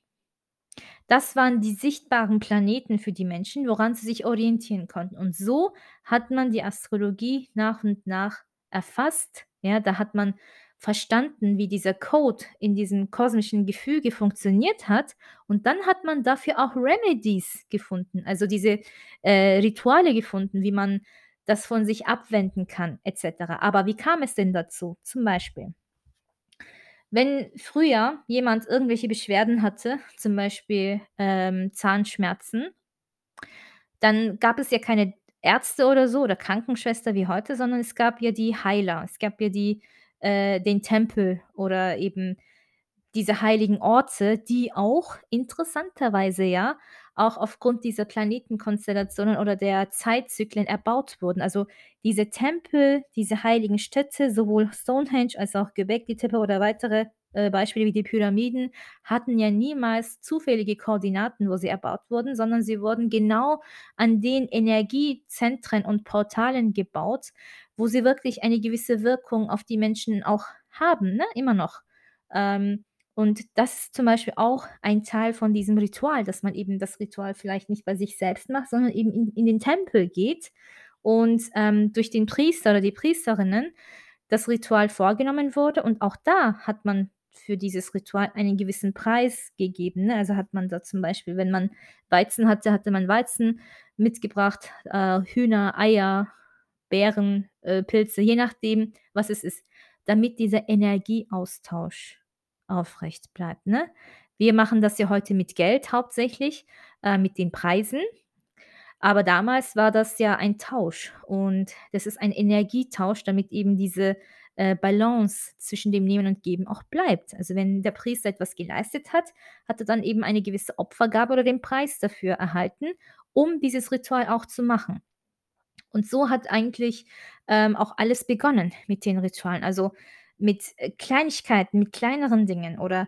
Das waren die sichtbaren Planeten für die Menschen, woran sie sich orientieren konnten. Und so hat man die Astrologie nach und nach erfasst, ja? Da hat man verstanden, wie dieser Code in diesem kosmischen Gefüge funktioniert hat und dann hat man dafür auch Remedies gefunden, also diese, äh, Rituale gefunden, wie man das von sich abwenden kann et cetera. Aber wie kam es denn dazu? Zum Beispiel wenn früher jemand irgendwelche Beschwerden hatte, zum Beispiel, ähm, Zahnschmerzen dann gab es ja keine Ärzte oder so oder Krankenschwester wie heute, sondern es gab ja die Heiler. Es gab ja die äh, den Tempel oder eben diese heiligen Orte, die auch interessanterweise ja auch aufgrund dieser Planetenkonstellationen oder der Zeitzyklen erbaut wurden. Also, diese Tempel, diese heiligen Städte, sowohl Stonehenge als auch Göbekli Tepe oder weitere, äh, Beispiele wie die Pyramiden, hatten ja niemals zufällige Koordinaten, wo sie erbaut wurden, sondern sie wurden genau an den Energiezentren und Portalen gebaut, wo sie wirklich eine gewisse Wirkung auf die Menschen auch haben, ne, immer noch. Ähm, und das ist zum Beispiel auch ein Teil von diesem Ritual, dass man eben das Ritual vielleicht nicht bei sich selbst macht, sondern eben in in den Tempel geht und, ähm, durch den Priester oder die Priesterinnen das Ritual vorgenommen wurde. Und auch da hat man für dieses Ritual einen gewissen Preis gegeben, ne? Also, hat man da zum Beispiel wenn man Weizen hatte, hatte man Weizen mitgebracht, äh, Hühner, Eier, Beeren, äh, Pilze, je nachdem, was es ist, damit dieser Energieaustausch aufrecht bleibt, ne? Wir machen das ja heute mit Geld hauptsächlich, äh, mit den Preisen, aber damals war das ja ein Tausch und das ist ein Energietausch, damit eben diese, äh, Balance zwischen dem Nehmen und Geben auch bleibt. Also, wenn der Priester etwas geleistet hat, hat er dann eben eine gewisse Opfergabe oder den Preis dafür erhalten, um dieses Ritual auch zu machen. Und so hat eigentlich, ähm, auch alles begonnen mit den Ritualen. Also, mit, äh, Kleinigkeiten, mit kleineren Dingen oder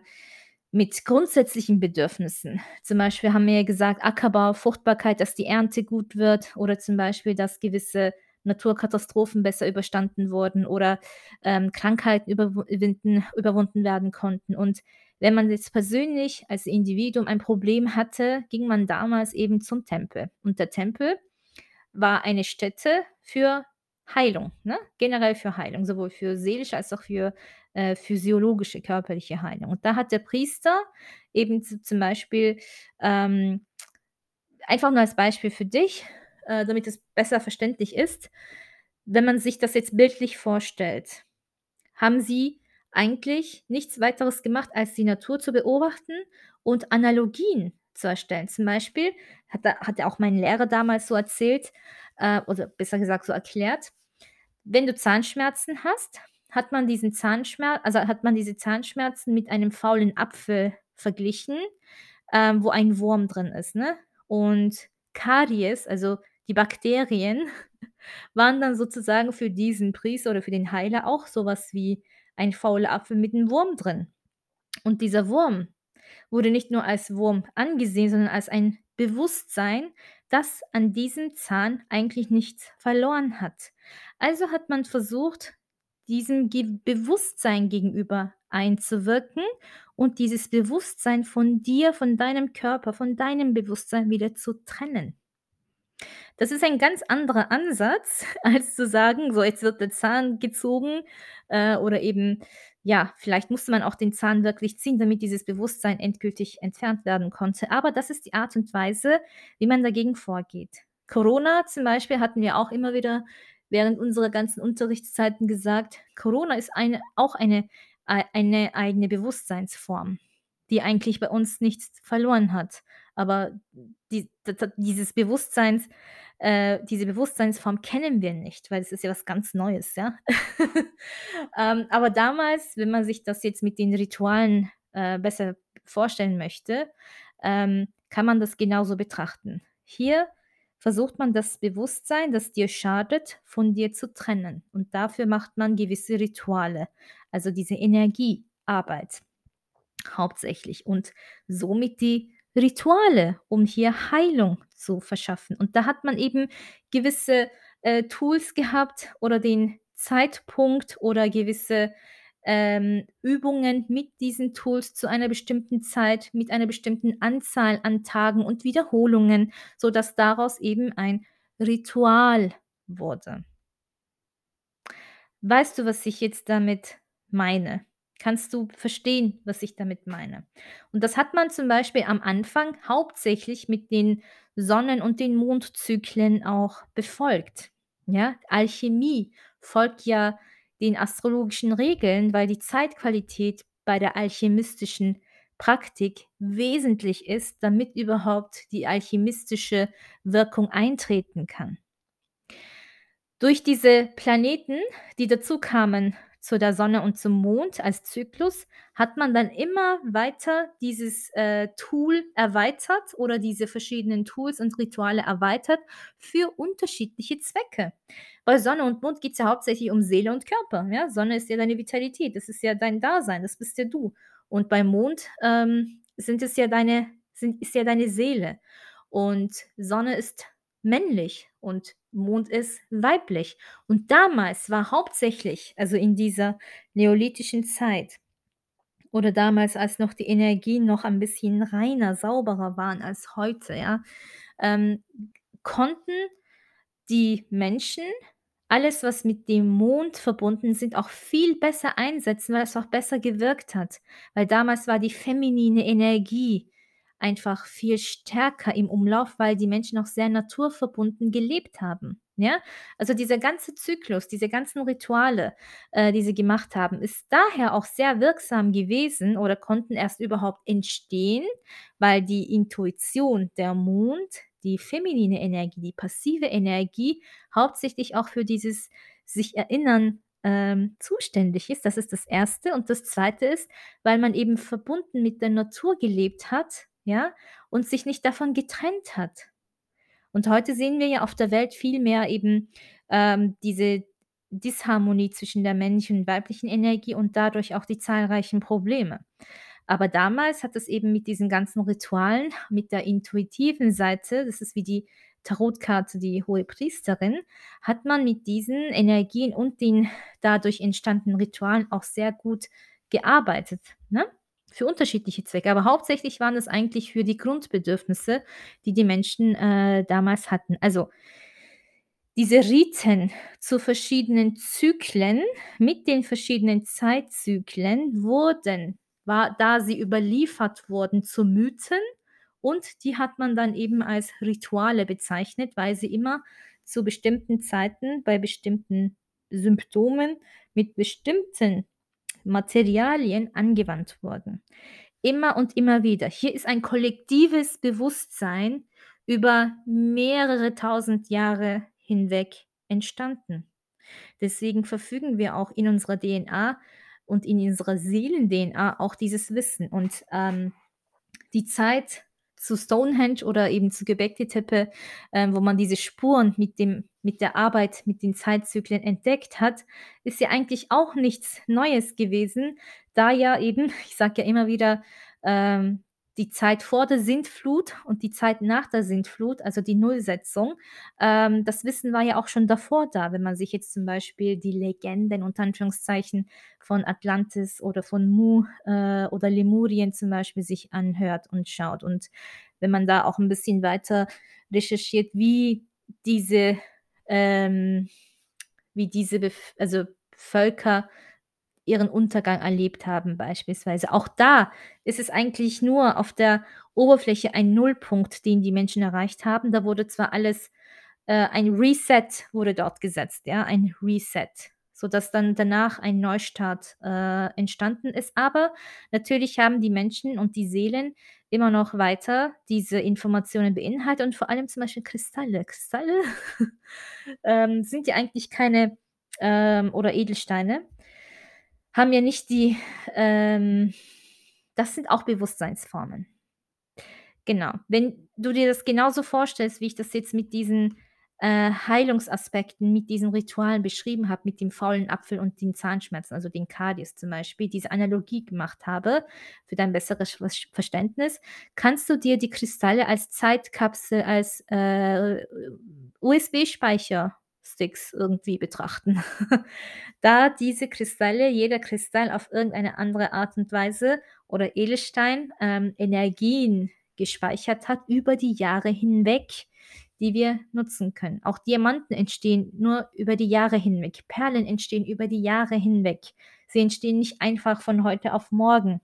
mit grundsätzlichen Bedürfnissen. Zum Beispiel haben wir ja gesagt, Ackerbau, Fruchtbarkeit, dass die Ernte gut wird oder zum Beispiel, dass gewisse Naturkatastrophen besser überstanden wurden oder, ähm, Krankheiten überwu winden überwunden werden konnten. Und wenn man jetzt persönlich als Individuum ein Problem hatte, ging man damals eben zum Tempel. Und der Tempel war eine Stätte für Heilung, ne? Generell für Heilung, sowohl für seelische als auch für, äh, physiologische, körperliche Heilung. Und da hat der Priester eben zum Beispiel, ähm einfach nur als Beispiel für dich, äh, damit es besser verständlich ist. Wenn man sich das jetzt bildlich vorstellt, haben sie eigentlich nichts Weiteres gemacht, als die Natur zu beobachten und Analogien zu erstellen. Zum Beispiel hat da hat auch mein Lehrer damals so erzählt, äh, oder besser gesagt so erklärt: Wenn du Zahnschmerzen hast, hat man diesen Zahnschmer also, hat man diese Zahnschmerzen mit einem faulen Apfel verglichen, ähm, wo ein Wurm drin ist, ne? Und Karies, also die Bakterien, waren dann sozusagen für diesen Priester oder für den Heiler auch so was wie ein fauler Apfel mit 'nem Wurm drin. Und dieser Wurm wurde nicht nur als Wurm angesehen, sondern als ein Bewusstsein, das an diesem Zahn eigentlich nichts verloren hat. Also hat man versucht, diesem ge Bewusstsein gegenüber einzuwirken und dieses Bewusstsein von dir, von deinem Körper, von deinem Bewusstsein wieder zu trennen. Das ist ein ganz anderer Ansatz, als zu sagen: „So, jetzt wird der Zahn gezogen“, äh, oder eben ja, vielleicht musste man auch den Zahn wirklich ziehen, damit dieses Bewusstsein endgültig entfernt werden konnte. Aber das ist die Art und Weise, wie man dagegen vorgeht. Corona zum Beispiel hatten wir auch immer wieder während unserer ganzen Unterrichtszeiten gesagt: „Corona ist eine auch eine ei eine eigene Bewusstseinsform, die eigentlich bei uns nichts verloren hat.“ Aber die dieses Bewusstseins äh, diese Bewusstseinsform kennen wir nicht, weil es ist ja was ganz Neues, ja? Ähm, aber damals, wenn man sich das jetzt mit den Ritualen, äh, besser vorstellen möchte, ähm, kann man das genauso betrachten. Hier versucht man das Bewusstsein, das dir schadet, von dir zu trennen. Und dafür macht man gewisse Rituale, also diese Energiearbeit hauptsächlich und somit die Rituale, um hier Heilung zu verschaffen. Und da hat man eben gewisse, äh, Tools gehabt oder den Zeitpunkt oder gewisse, ähm, Übungen mit diesen Tools zu einer bestimmten Zeit, mit einer bestimmten Anzahl an Tagen und Wiederholungen, sodass daraus eben ein Ritual wurde. Weißt du, was ich jetzt damit meine? Kannst du verstehen, was ich damit meine? Und das hat man zum Beispiel am Anfang hauptsächlich mit den Sonnen und den Mondzyklen auch befolgt, ja? Alchemie folgt ja den astrologischen Regeln, weil die Zeitqualität bei der alchemistischen Praktik wesentlich ist, damit überhaupt die alchemistische Wirkung eintreten kann. Durch diese Planeten, die dazukamen zu der Sonne und zum Mond als Zyklus, hat man dann immer weiter dieses, äh, Tool erweitert oder diese verschiedenen Tools und Rituale erweitert für unterschiedliche Zwecke. Bei Sonne und Mond geht's ja hauptsächlich um Seele und Körper, ja? Sonne ist ja deine Vitalität, das ist ja dein Dasein, das bist ja du. Und beim Mond, ähm, sind es ja deine sind ist ja deine Seele. Und Sonne ist männlich und Mond ist weiblich. Und damals war hauptsächlich, also in dieser neolithischen Zeit oder damals, als noch die Energien noch ein bisschen reiner, sauberer waren als heute, ja, ähm, konnten die Menschen alles, was mit dem Mond verbunden sind, auch viel besser einsetzen, weil es auch besser gewirkt hat. Weil damals war die feminine Energie einfach viel stärker im Umlauf, weil die Menschen auch sehr naturverbunden gelebt haben, ja? Also, dieser ganze Zyklus, diese ganzen Rituale, äh, die sie gemacht haben, ist daher auch sehr wirksam gewesen oder konnten erst überhaupt entstehen, weil die Intuition, der Mond, die feminine Energie, die passive Energie hauptsächlich auch für dieses sich Erinnern, ähm, zuständig ist. Das ist das Erste. Und das Zweite ist, weil man eben verbunden mit der Natur gelebt hat, ja, und sich nicht davon getrennt hat. Und heute sehen wir ja auf der Welt viel mehr eben, ähm, diese Disharmonie zwischen der männlichen und weiblichen Energie und dadurch auch die zahlreichen Probleme. Aber damals hat es eben mit diesen ganzen Ritualen, mit der intuitiven Seite, das ist wie die Tarotkarte, die Hohepriesterin, hat man mit diesen Energien und den dadurch entstandenen Ritualen auch sehr gut gearbeitet, ne? Für unterschiedliche Zwecke, aber hauptsächlich waren es eigentlich für die Grundbedürfnisse, die die Menschen, äh, damals hatten. Also, diese Riten zu verschiedenen Zyklen mit den verschiedenen Zeitzyklen wurden war da sie überliefert wurden zu Mythen und die hat man dann eben als Rituale bezeichnet, weil sie immer zu bestimmten Zeiten bei bestimmten Symptomen mit bestimmten Materialien angewandt wurden. Immer und immer wieder. Hier ist ein kollektives Bewusstsein über mehrere tausend Jahre hinweg entstanden. Deswegen verfügen wir auch in unserer DNA und in unserer Seelen-DNA auch dieses Wissen. Und, ähm, die Zeit zu Stonehenge oder eben zu Göbekli Tepe, ähm, wo man diese Spuren mit dem mit der Arbeit mit den Zeitzyklen entdeckt hat, ist ja eigentlich auch nichts Neues gewesen, da ja eben ich sage ja immer wieder, ähm, die Zeit vor der Sintflut und die Zeit nach der Sintflut, also die Nullsetzung, ähm, das Wissen war ja auch schon davor da, wenn man sich jetzt zum Beispiel die Legenden unter Anführungszeichen von Atlantis oder von Mu, äh, oder Lemurien zum Beispiel sich anhört und schaut. Und wenn man da auch 'n bisschen weiter recherchiert, wie diese ähm, wie diese Bef also Völker ihren Untergang erlebt haben beispielsweise. Auch da ist es eigentlich nur auf der Oberfläche ein Nullpunkt, den die Menschen erreicht haben. Da wurde zwar alles äh, ein Reset wurde dort gesetzt, ja, ein Reset, sodass dann danach ein Neustart, äh, entstanden ist. Aber natürlich haben die Menschen und die Seelen immer noch weiter diese Informationen beinhaltet und vor allem zum Beispiel Kristalle. Kristalle, ähm, sind ja eigentlich keine ähm, oder Edelsteine haben ja nicht die ähm, das sind auch Bewusstseinsformen. Genau. Wenn du dir das genauso vorstellst, wie ich das jetzt mit diesen, äh, Heilungsaspekten, mit diesen Ritualen beschrieben habe, mit dem faulen Apfel und den Zahnschmerzen, also den Karies zum Beispiel, diese Analogie gemacht habe für dein besseres Verständnis, kannst du dir die Kristalle als Zeitkapsel, als, äh, USB-Speichersticks irgendwie betrachten. Da diese Kristalle jeder Kristall auf irgendeine andere Art und Weise oder Edelstein, ähm, Energien gespeichert hat über die Jahre hinweg, die wir nutzen können. Auch Diamanten entstehen nur über die Jahre hinweg. Perlen entstehen über die Jahre hinweg. Sie entstehen nicht einfach von heute auf morgen.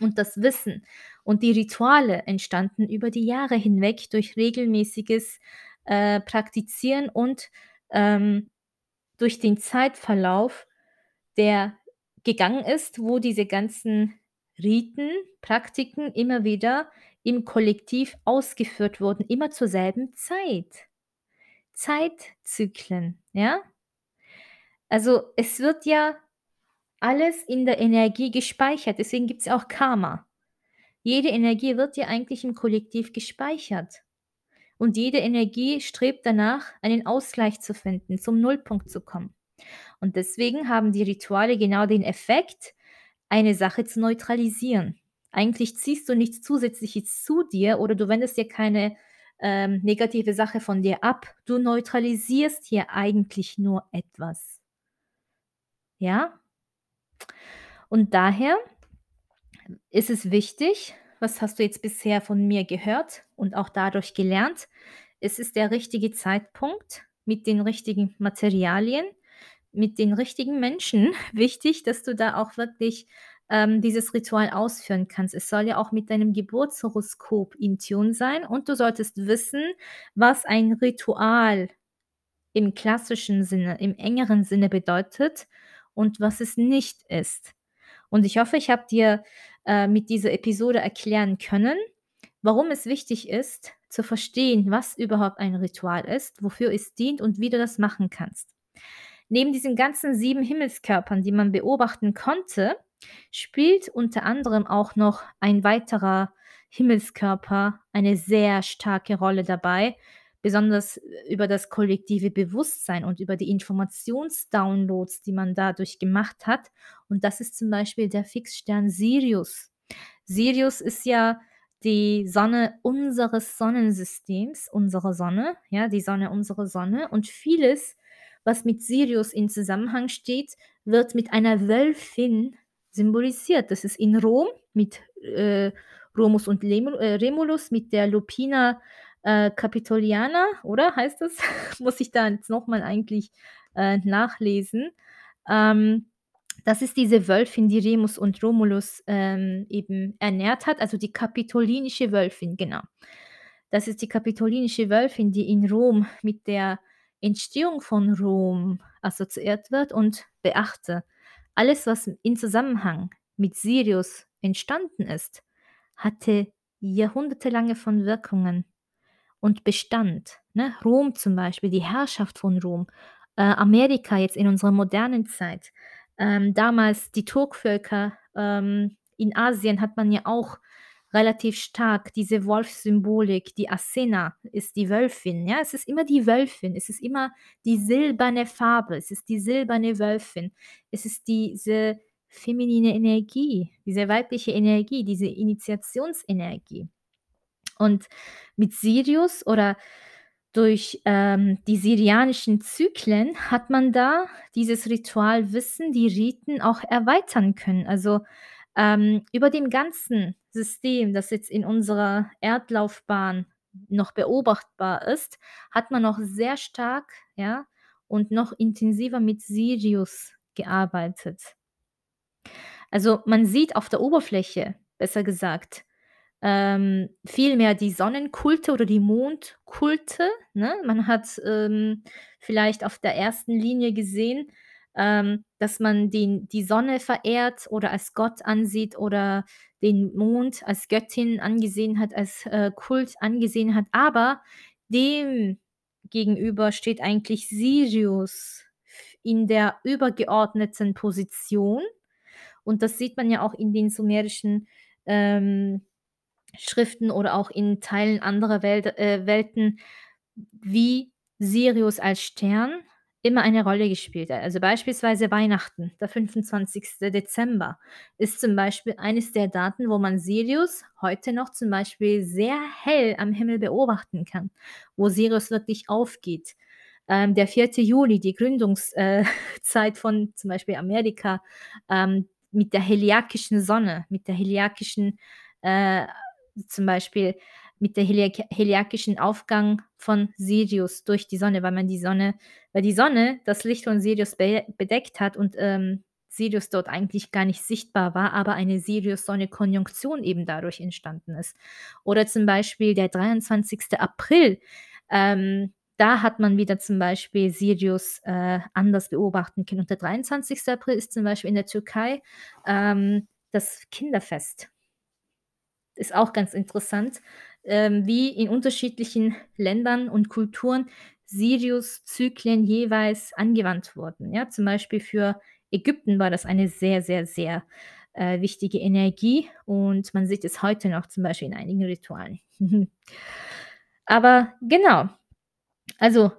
Und das Wissen und die Rituale entstanden über die Jahre hinweg durch regelmäßiges, äh, Praktizieren und, ähm, durch den Zeitverlauf, der gegangen ist, wo diese ganzen Riten, Praktiken immer wieder im Kollektiv ausgeführt wurden, immer zur selben Zeit. Zeitzyklen, ja? Also, es wird ja alles in der Energie gespeichert, deswegen gibt's ja auch Karma. Jede Energie wird ja eigentlich im Kollektiv gespeichert. Und jede Energie strebt danach, einen Ausgleich zu finden, zum Nullpunkt zu kommen. Und deswegen haben die Rituale genau den Effekt, eine Sache zu neutralisieren. Eigentlich ziehst du nichts Zusätzliches zu dir oder du wendest dir keine, ähm, negative Sache von dir ab. Du neutralisierst hier eigentlich nur etwas. Ja? Und daher ist es wichtig was hast du jetzt bisher von mir gehört und auch dadurch gelernt? Es ist der richtige Zeitpunkt, mit den richtigen Materialien, mit den richtigen Menschen. Wichtig, dass du da auch wirklich, ähm, dieses Ritual ausführen kannst. Es soll ja auch mit deinem Geburtshoroskop in Tune sein und du solltest wissen, was ein Ritual im klassischen Sinne, im engeren Sinne bedeutet und was es nicht ist. Und ich hoffe, ich habe dir, äh, mit dieser Episode erklären können, warum es wichtig ist, zu verstehen, was überhaupt ein Ritual ist, wofür es dient und wie du das machen kannst. Neben diesen ganzen 7 Himmelskörpern, die man beobachten konnte, spielt unter anderem auch noch ein weiterer Himmelskörper eine sehr starke Rolle dabei, besonders über das kollektive Bewusstsein und über die Informationsdownloads, die man dadurch gemacht hat. Und das ist zum Beispiel der Fixstern Sirius. Sirius ist ja die Sonne unseres Sonnensystems, unsere Sonne, ja, die Sonne, unsere Sonne. Und vieles, was mit Sirius in Zusammenhang steht, wird mit einer Wölfin symbolisiert. Das ist in Rom mit äh, Romus und Lemul äh, Remulus, mit der Lupina äh, Capitoliana, oder heißt das? Muss ich da jetzt nochmal eigentlich äh, nachlesen. Ähm, das ist diese Wölfin, die Remus und Romulus ähm, eben ernährt hat, also die kapitolinische Wölfin, genau. Das ist die kapitolinische Wölfin, die in Rom mit der Entstehung von Rom assoziiert wird und beachte, alles, was in Zusammenhang mit Sirius entstanden ist, hatte jahrhundertelange von Wirkungen und Bestand. Ne? Rom zum Beispiel, die Herrschaft von Rom, äh, Amerika jetzt in unserer modernen Zeit, ähm, damals die Turkvölker ähm, in Asien hat man ja auch relativ stark diese Wolfssymbolik, die Asena ist die Wölfin, ja, es ist immer die Wölfin, es ist immer die silberne Farbe, es ist die silberne Wölfin, es ist diese feminine Energie, diese weibliche Energie, diese Initiationsenergie. Und mit Sirius oder durch ähm, die syrianischen Zyklen hat man da dieses Ritualwissen, die Riten auch erweitern können. Also ähm, über dem ganzen System, das jetzt in unserer Erdlaufbahn noch beobachtbar ist, hat man noch sehr stark ja, und noch intensiver mit Sirius gearbeitet. Also man sieht auf der Oberfläche, besser gesagt, ähm, vielmehr die Sonnenkulte oder die Mondkulte. Ne? Man hat ähm, vielleicht auf der ersten Linie gesehen, ähm, dass man den, die Sonne verehrt oder als Gott ansieht oder den Mond als Göttin angesehen hat, als äh, Kult angesehen hat. Aber dem gegenüber steht eigentlich Sirius in der übergeordneten Position. Und das sieht man ja auch in den sumerischen ähm, Schriften oder auch in Teilen anderer Welt, äh, Welten, wie Sirius als Stern immer eine Rolle gespielt hat. Also beispielsweise Weihnachten, der 25. Dezember, ist zum Beispiel eines der Daten, wo man Sirius heute noch zum Beispiel sehr hell am Himmel beobachten kann, wo Sirius wirklich aufgeht. Ähm, der 4. Juli, die Gründungszeit äh, von zum Beispiel Amerika, ähm, mit der heliakischen Sonne, mit der heliakischen äh, zum Beispiel mit der heliak heliakischen Aufgang von Sirius durch die Sonne, weil man die Sonne, weil die Sonne das Licht von Sirius be bedeckt hat und ähm, Sirius dort eigentlich gar nicht sichtbar war, aber eine Sirius-Sonne-Konjunktion eben dadurch entstanden ist. Oder zum Beispiel der 23. April. Ähm, da hat man wieder zum Beispiel Sirius äh, anders beobachten können. Und der 23. April ist zum Beispiel in der Türkei ähm, das Kinderfest ist auch ganz interessant, wie in unterschiedlichen Ländern und Kulturen Sirius-Zyklen jeweils angewandt wurden. Ja, zum Beispiel für Ägypten war das eine sehr, sehr, sehr äh, wichtige Energie und man sieht es heute noch zum Beispiel in einigen Ritualen. Aber genau, also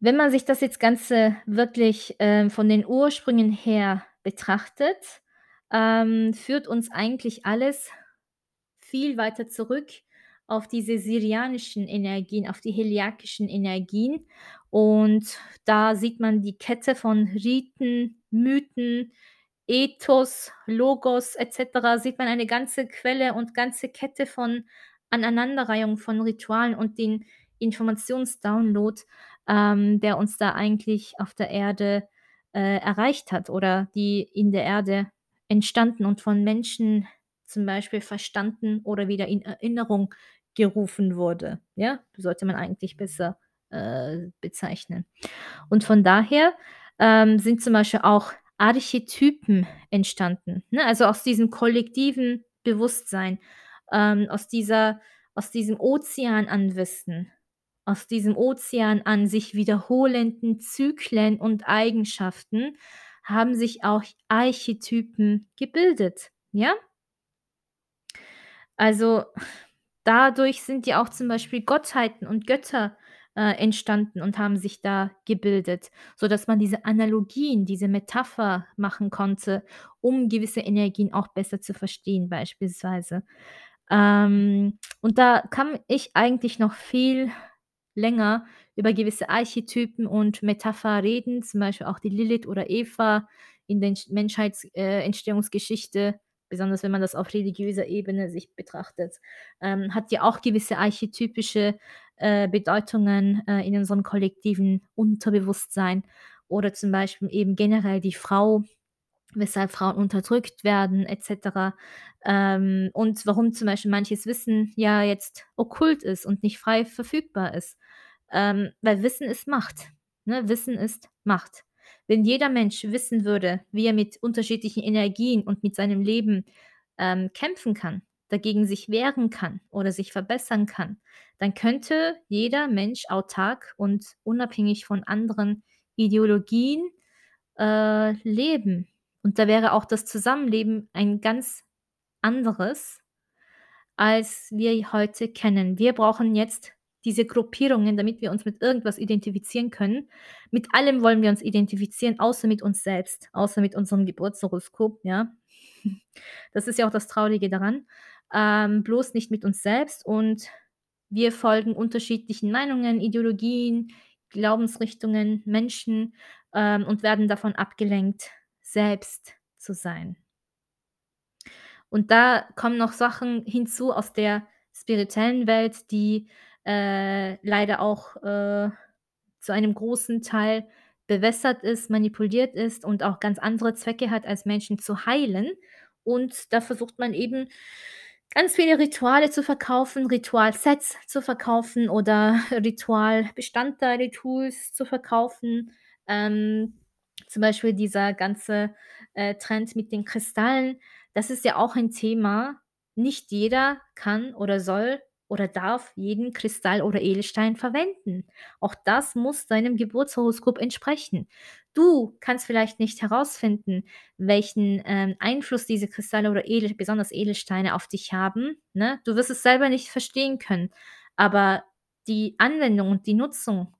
wenn man sich das jetzt Ganze wirklich äh, von den Ursprüngen her betrachtet, ähm, führt uns eigentlich alles viel weiter zurück auf diese syrianischen Energien, auf die heliakischen Energien. Und da sieht man die Kette von Riten, Mythen, Ethos, Logos etc. Sieht man eine ganze Quelle und ganze Kette von Aneinanderreihung von Ritualen und den Informationsdownload, ähm, der uns da eigentlich auf der Erde, äh, erreicht hat oder die in der Erde entstanden und von Menschen zum Beispiel verstanden oder wieder in Erinnerung gerufen wurde, ja? Sollte man eigentlich besser, äh, bezeichnen. Und von daher, ähm, sind zum Beispiel auch Archetypen entstanden, ne? Also, aus diesem kollektiven Bewusstsein, ähm, aus dieser aus diesem Ozean an Wissen, aus diesem Ozean an sich wiederholenden Zyklen und Eigenschaften haben sich auch Archetypen gebildet, ja? Also, dadurch sind ja auch zum Beispiel Gottheiten und Götter, äh, entstanden und haben sich da gebildet, sodass man diese Analogien, diese Metapher machen konnte, um gewisse Energien auch besser zu verstehen beispielsweise. Ähm, und da kann ich eigentlich noch viel länger über gewisse Archetypen und Metapher reden, zum Beispiel auch die Lilith oder Eva in den Sch Menschheits äh, besonders wenn man das auf religiöser Ebene sich betrachtet, ähm, hat ja auch gewisse archetypische, äh, Bedeutungen, äh, in unserem kollektiven Unterbewusstsein oder zum Beispiel eben generell die Frau, weshalb Frauen unterdrückt werden et cetera. Ähm, und warum zum Beispiel manches Wissen ja jetzt okkult ist und nicht frei verfügbar ist. Ähm, weil Wissen ist Macht, ne? Wissen ist Macht. Wenn jeder Mensch wissen würde, wie er mit unterschiedlichen Energien und mit seinem Leben, ähm, kämpfen kann, dagegen sich wehren kann oder sich verbessern kann, dann könnte jeder Mensch autark und unabhängig von anderen Ideologien, äh, leben. Und da wäre auch das Zusammenleben ein ganz anderes, als wir heute kennen. Wir brauchen jetzt diese Gruppierungen, damit wir uns mit irgendwas identifizieren können. Mit allem wollen wir uns identifizieren, außer mit uns selbst, außer mit unserem Geburtshoroskop, ja? Das ist ja auch das Traurige daran. Ähm, bloß nicht mit uns selbst und wir folgen unterschiedlichen Meinungen, Ideologien, Glaubensrichtungen, Menschen, ähm, und werden davon abgelenkt, selbst zu sein. Und da kommen noch Sachen hinzu aus der spirituellen Welt, die, äh, leider auch, äh, zu einem großen Teil bewässert ist, manipuliert ist und auch ganz andere Zwecke hat, als Menschen zu heilen. Und da versucht man eben, ganz viele Rituale zu verkaufen, Ritualsets zu verkaufen oder Ritualbestandteile, Tools zu verkaufen. Ähm, zum Beispiel dieser ganze, äh, Trend mit den Kristallen, das ist ja auch ein Thema. Nicht jeder kann oder soll oder darf jeden Kristall oder Edelstein verwenden. Auch das muss deinem Geburtshoroskop entsprechen. Du kannst vielleicht nicht herausfinden, welchen, ähm, Einfluss diese Kristalle oder Edel besonders Edelsteine auf dich haben, ne? Du wirst es selber nicht verstehen können, aber die Anwendung und die Nutzung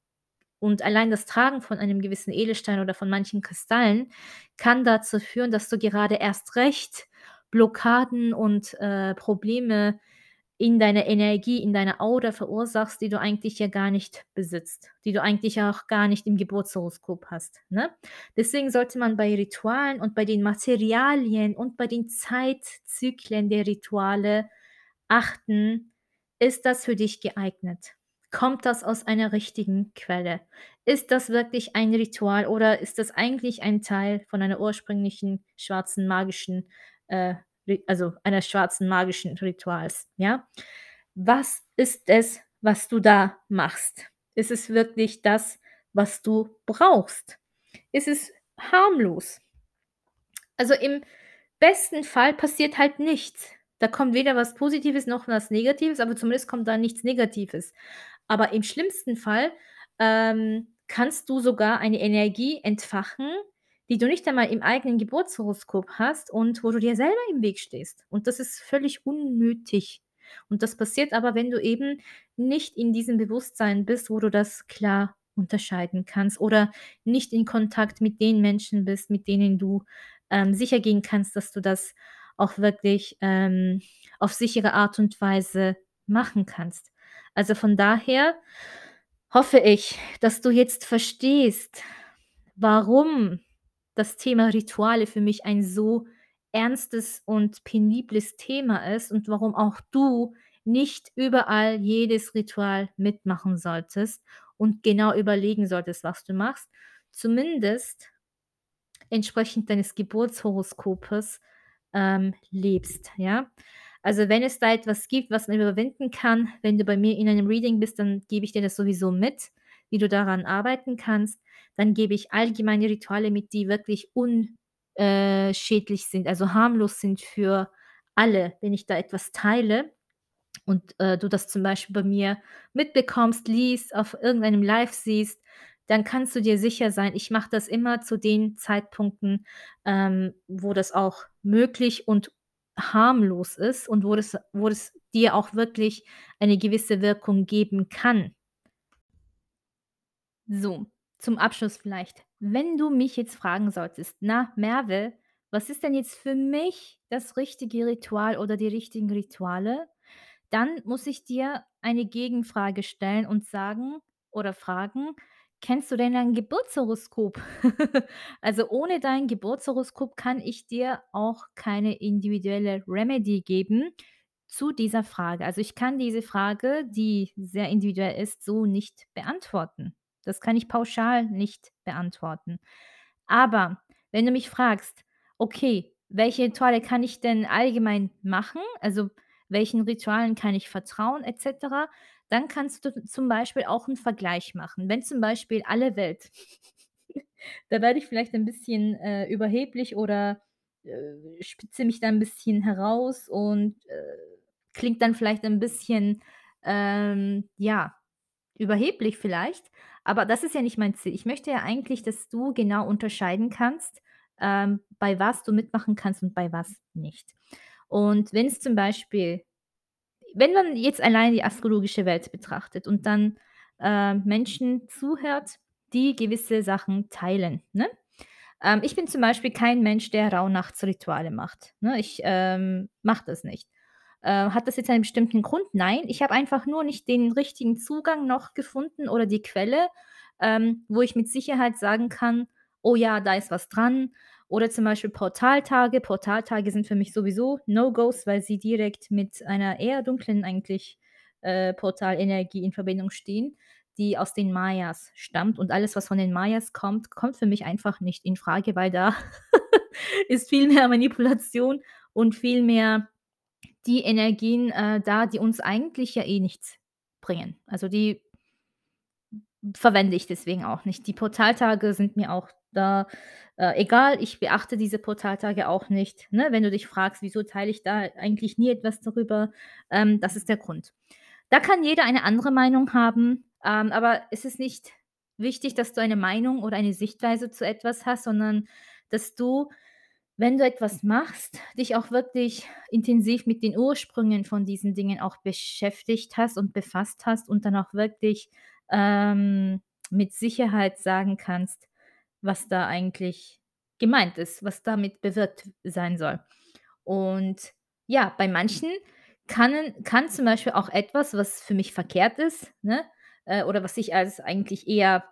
und allein das Tragen von einem gewissen Edelstein oder von manchen Kristallen kann dazu führen, dass du gerade erst recht Blockaden und, äh, Probleme in deiner Energie, in deiner Aura verursachst, die du eigentlich ja gar nicht besitzt, die du eigentlich auch gar nicht im Geburtshoroskop hast, ne? Deswegen sollte man bei Ritualen und bei den Materialien und bei den Zeitzyklen der Rituale achten: Ist das für dich geeignet? Kommt das aus einer richtigen Quelle? Ist das wirklich ein Ritual oder ist das eigentlich ein Teil von einer ursprünglichen schwarzen magischen, äh, also einer schwarzen magischen Rituals, ja? Was ist es, was du da machst? Ist es wirklich das, was du brauchst? Ist es harmlos? Also, im besten Fall passiert halt nichts. Da kommt weder was Positives noch was Negatives, aber zumindest kommt da nichts Negatives. Aber im schlimmsten Fall, ähm, kannst du sogar eine Energie entfachen, die du nicht einmal im eigenen Geburtshoroskop hast und wo du dir selber im Weg stehst. Und das ist völlig unnötig. Und das passiert aber, wenn du eben nicht in diesem Bewusstsein bist, wo du das klar unterscheiden kannst oder nicht in Kontakt mit den Menschen bist, mit denen du, ähm, sichergehen kannst, dass du das auch wirklich, ähm, auf sichere Art und Weise machen kannst. Also, von daher hoffe ich, dass du jetzt verstehst, warum das Thema Rituale für mich ein so ernstes und penibles Thema ist und warum auch du nicht überall jedes Ritual mitmachen solltest und genau überlegen solltest, was du machst, zumindest entsprechend deines Geburtshoroskopes, ähm, lebst, ja? Also, wenn es da etwas gibt, was man überwinden kann, wenn du bei mir in einem Reading bist, dann gebe ich dir das sowieso mit, wie du daran arbeiten kannst. Dann gebe ich allgemeine Rituale mit, die wirklich un äh, sind, also harmlos sind für alle, wenn ich da etwas teile und, äh, du das zum Beispiel bei mir mitbekommst, liest, auf irgendeinem Live siehst, dann kannst du dir sicher sein, ich mache das immer zu den Zeitpunkten, ähm, wo das auch möglich und harmlos ist und wo das wo das dir auch wirklich eine gewisse Wirkung geben kann. So, zum Abschluss vielleicht. Wenn du mich jetzt fragen solltest: „Na, Merve, was ist denn jetzt für mich das richtige Ritual oder die richtigen Rituale?“ Dann muss ich dir eine Gegenfrage stellen und sagen oder fragen: „Kennst du denn dein Geburtshoroskop?“ Also, ohne dein Geburtshoroskop kann ich dir auch keine individuelle Remedy geben zu dieser Frage. Also, ich kann diese Frage, die sehr individuell ist, so nicht beantworten. Das kann ich pauschal nicht beantworten. Aber wenn du mich fragst: „Okay, welche Rituale kann ich denn allgemein machen? Also, welchen Ritualen kann ich vertrauen et cetera?“ Dann kannst du zum Beispiel auch 'n Vergleich machen. Wenn zum Beispiel alle Welt da werde ich vielleicht ein bisschen, äh, überheblich oder, äh, spitze mich da 'n bisschen heraus und, äh, klingt dann vielleicht ein bisschen, ähm, ja, überheblich vielleicht, aber das ist ja nicht mein Ziel. Ich möchte ja eigentlich, dass du genau unterscheiden kannst, ähm, bei was du mitmachen kannst und bei was nicht. Und wenn es zum Beispiel wenn man jetzt allein die astrologische Welt betrachtet und dann, äh, Menschen zuhört, die gewisse Sachen teilen, ne? Ähm, ich bin zum Beispiel kein Mensch, der Rauhnachtsrituale macht, ne? Ich, ähm, mache das nicht. Äh, hat das jetzt einen bestimmten Grund? Nein, ich habe einfach nur nicht den richtigen Zugang noch gefunden oder die Quelle, ähm, wo ich mit Sicherheit sagen kann: „Oh ja, da ist was dran.“ Oder zum Beispiel Portaltage. Portaltage sind für mich sowieso No-Gos, weil sie direkt mit einer eher dunklen eigentlich, äh, Portalenergie in Verbindung stehen, die aus den Mayas stammt und alles, was von den Mayas kommt, kommt für mich einfach nicht infrage, weil da ist viel mehr Manipulation und viel mehr die Energien, äh, da, die uns eigentlich ja eh nichts bringen. Also, die verwende ich deswegen auch nicht. Die Portaltage sind mir auch da, äh, egal. Ich beachte diese Portaltage auch nicht, ne? Wenn du dich fragst: „Wieso teile ich da eigentlich nie etwas darüber?“ Ähm, das ist der Grund. Da kann jeder eine andere Meinung haben, ähm, aber es ist nicht wichtig, dass du eine Meinung oder eine Sichtweise zu etwas hast, sondern dass du, wenn du etwas machst, dich auch wirklich intensiv mit den Ursprüngen von diesen Dingen auch beschäftigt hast und befasst hast und dann auch wirklich, ähm, mit Sicherheit sagen kannst, was da eigentlich gemeint ist, was damit bewirkt sein soll. Und ja, bei manchen kannen kann zum Beispiel auch etwas, was für mich verkehrt ist, ne, äh, oder was ich als eigentlich eher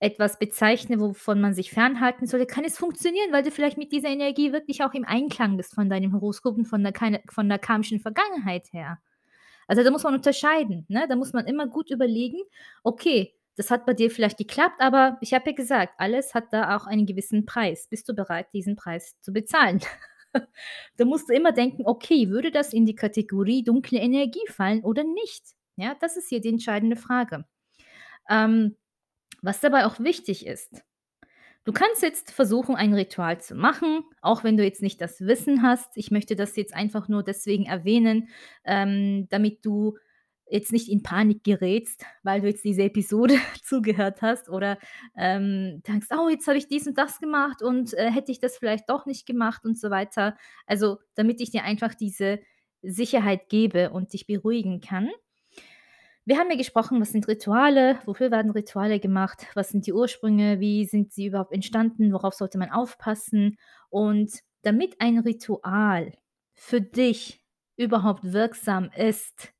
etwas bezeichne, wovon man sich fernhalten sollte, kann es funktionieren, weil du vielleicht mit dieser Energie wirklich auch im Einklang bist von deinem Horoskop und von der von der karmischen Vergangenheit her. Also, da muss man unterscheiden, ne? Da muss man immer gut überlegen: „Okay, das hat bei dir vielleicht geklappt, aber ich habe ja gesagt, alles hat da auch einen gewissen Preis. Bist du bereit, diesen Preis zu bezahlen?“ Da musst du immer denken: „Okay, würde das in die Kategorie dunkle Energie fallen oder nicht?“ Ja, das ist hier die entscheidende Frage. Ähm, was dabei auch wichtig ist: Du kannst jetzt versuchen, ein Ritual zu machen, auch wenn du jetzt nicht das Wissen hast. Ich möchte das jetzt einfach nur deswegen erwähnen, ähm, damit du jetzt nicht in Panik gerätst, weil du jetzt diese Episode zugehört hast oder, ähm, denkst: „Oh, jetzt habe ich dies und das gemacht und, äh, hätte ich das vielleicht doch nicht gemacht“ und so weiter. Also, damit ich dir einfach diese Sicherheit gebe und dich beruhigen kann. Wir haben ja gesprochen, was sind Rituale, wofür werden Rituale gemacht, was sind die Ursprünge, wie sind sie überhaupt entstanden, worauf sollte man aufpassen? Und damit ein Ritual für dich überhaupt wirksam ist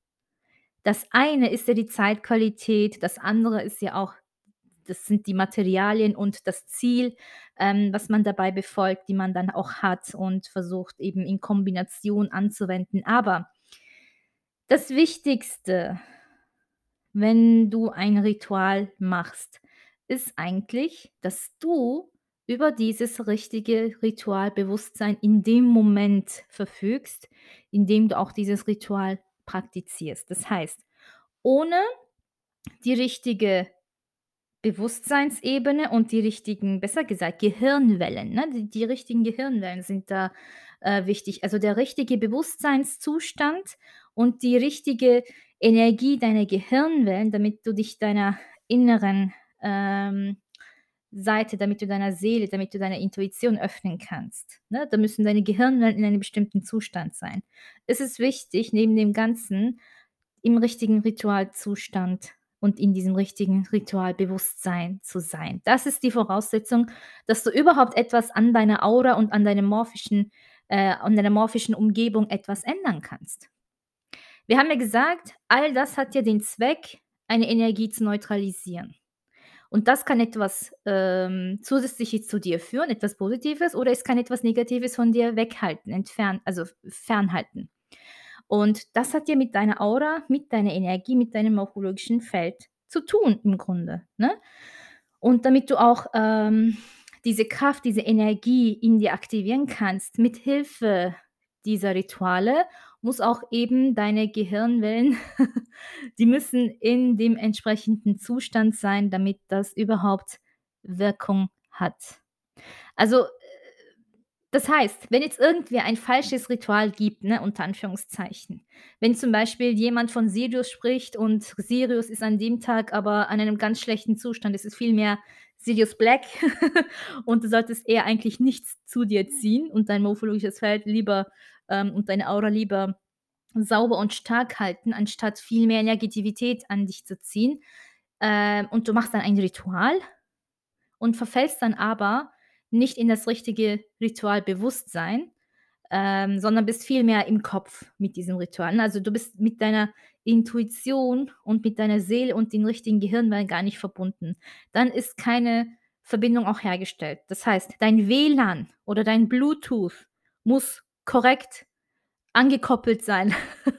das eine ist ja die Zeitqualität, das andere ist ja auch das sind die Materialien und das Ziel, ähm, was man dabei befolgt, die man dann auch hat und versucht eben in Kombination anzuwenden. Aber das Wichtigste wenn du ein Ritual machst, ist eigentlich, dass du über dieses richtige Ritualbewusstsein in dem Moment verfügst, in dem du auch dieses Ritual praktizierst. Das heißt, ohne die richtige Bewusstseinsebene und die richtigen besser gesagt, Gehirnwellen, ne? Die die richtigen Gehirnwellen sind da, äh, wichtig. Also, der richtige Bewusstseinszustand und die richtige Energie deiner Gehirnwellen, damit du dich deiner inneren, ähm, Seite damit du deiner Seele, damit du deiner Intuition öffnen kannst, ne? Da müssen deine Gehirnwellen in einem bestimmten Zustand sein. Es ist wichtig, neben dem Ganzen im richtigen Ritualzustand und in diesem richtigen Ritualbewusstsein zu sein. Das ist die Voraussetzung, dass du überhaupt etwas an deiner Aura und an deinem morphischen äh, an deiner morphischen Umgebung etwas ändern kannst. Wir haben ja gesagt, all das hat ja den Zweck, eine Energie zu neutralisieren. Und das kann etwas, ähm, Zusätzliches zu dir führen, etwas Positives, oder es kann etwas Negatives von dir weghalten, entfernen also fernhalten. Und das hat ja mit deiner Aura, mit deiner Energie, mit deinem morphologischen Feld zu tun im Grunde, ne? Und damit du auch, ähm, diese Kraft, diese Energie in dir aktivieren kannst, mit Hilfe dieser Rituale, muss auch eben deine Gehirnwellen die müssen in dem entsprechenden Zustand sein, damit das überhaupt Wirkung hat. Also, das heißt, wenn jetzt irgendwer ein falsches Ritual gibt, ne, unter Anführungszeichen. Wenn zum Beispiel jemand von Sirius spricht und Sirius ist an dem Tag aber an einem ganz schlechten Zustand. Es ist vielmehr Sirius Black und du solltest eher eigentlich nichts zu dir ziehen und dein morphologisches Feld lieber, ähm und deine Aura lieber sauber und stark halten, anstatt viel mehr Negativität an dich zu ziehen. Ähm, und du machst dann ein Ritual und verfällst dann aber nicht in das richtige Ritualbewusstsein, ähm, sondern bist viel mehr im Kopf mit diesem Ritual? Also, du bist mit deiner Intuition und mit deiner Seele und den richtigen Gehirnwellen gar nicht verbunden. Dann ist keine Verbindung auch hergestellt. Das heißt, dein WLAN oder dein Bluetooth muss korrekt angekoppelt sein.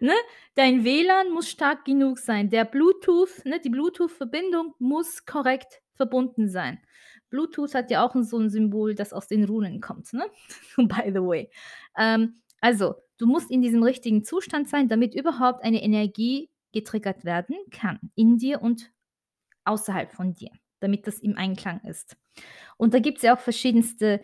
Ne? Dein WLAN muss stark genug sein. Der Bluetooth ne, die Bluetooth-Verbindung muss korrekt verbunden sein. Bluetooth hat ja auch so 'n Symbol, das aus den Runen kommt, ne? By the way. Ähm, also, du musst in diesem richtigen Zustand sein, damit überhaupt eine Energie getriggert werden kann, in dir und außerhalb von dir, damit das im Einklang ist. Und da gibt's ja auch verschiedenste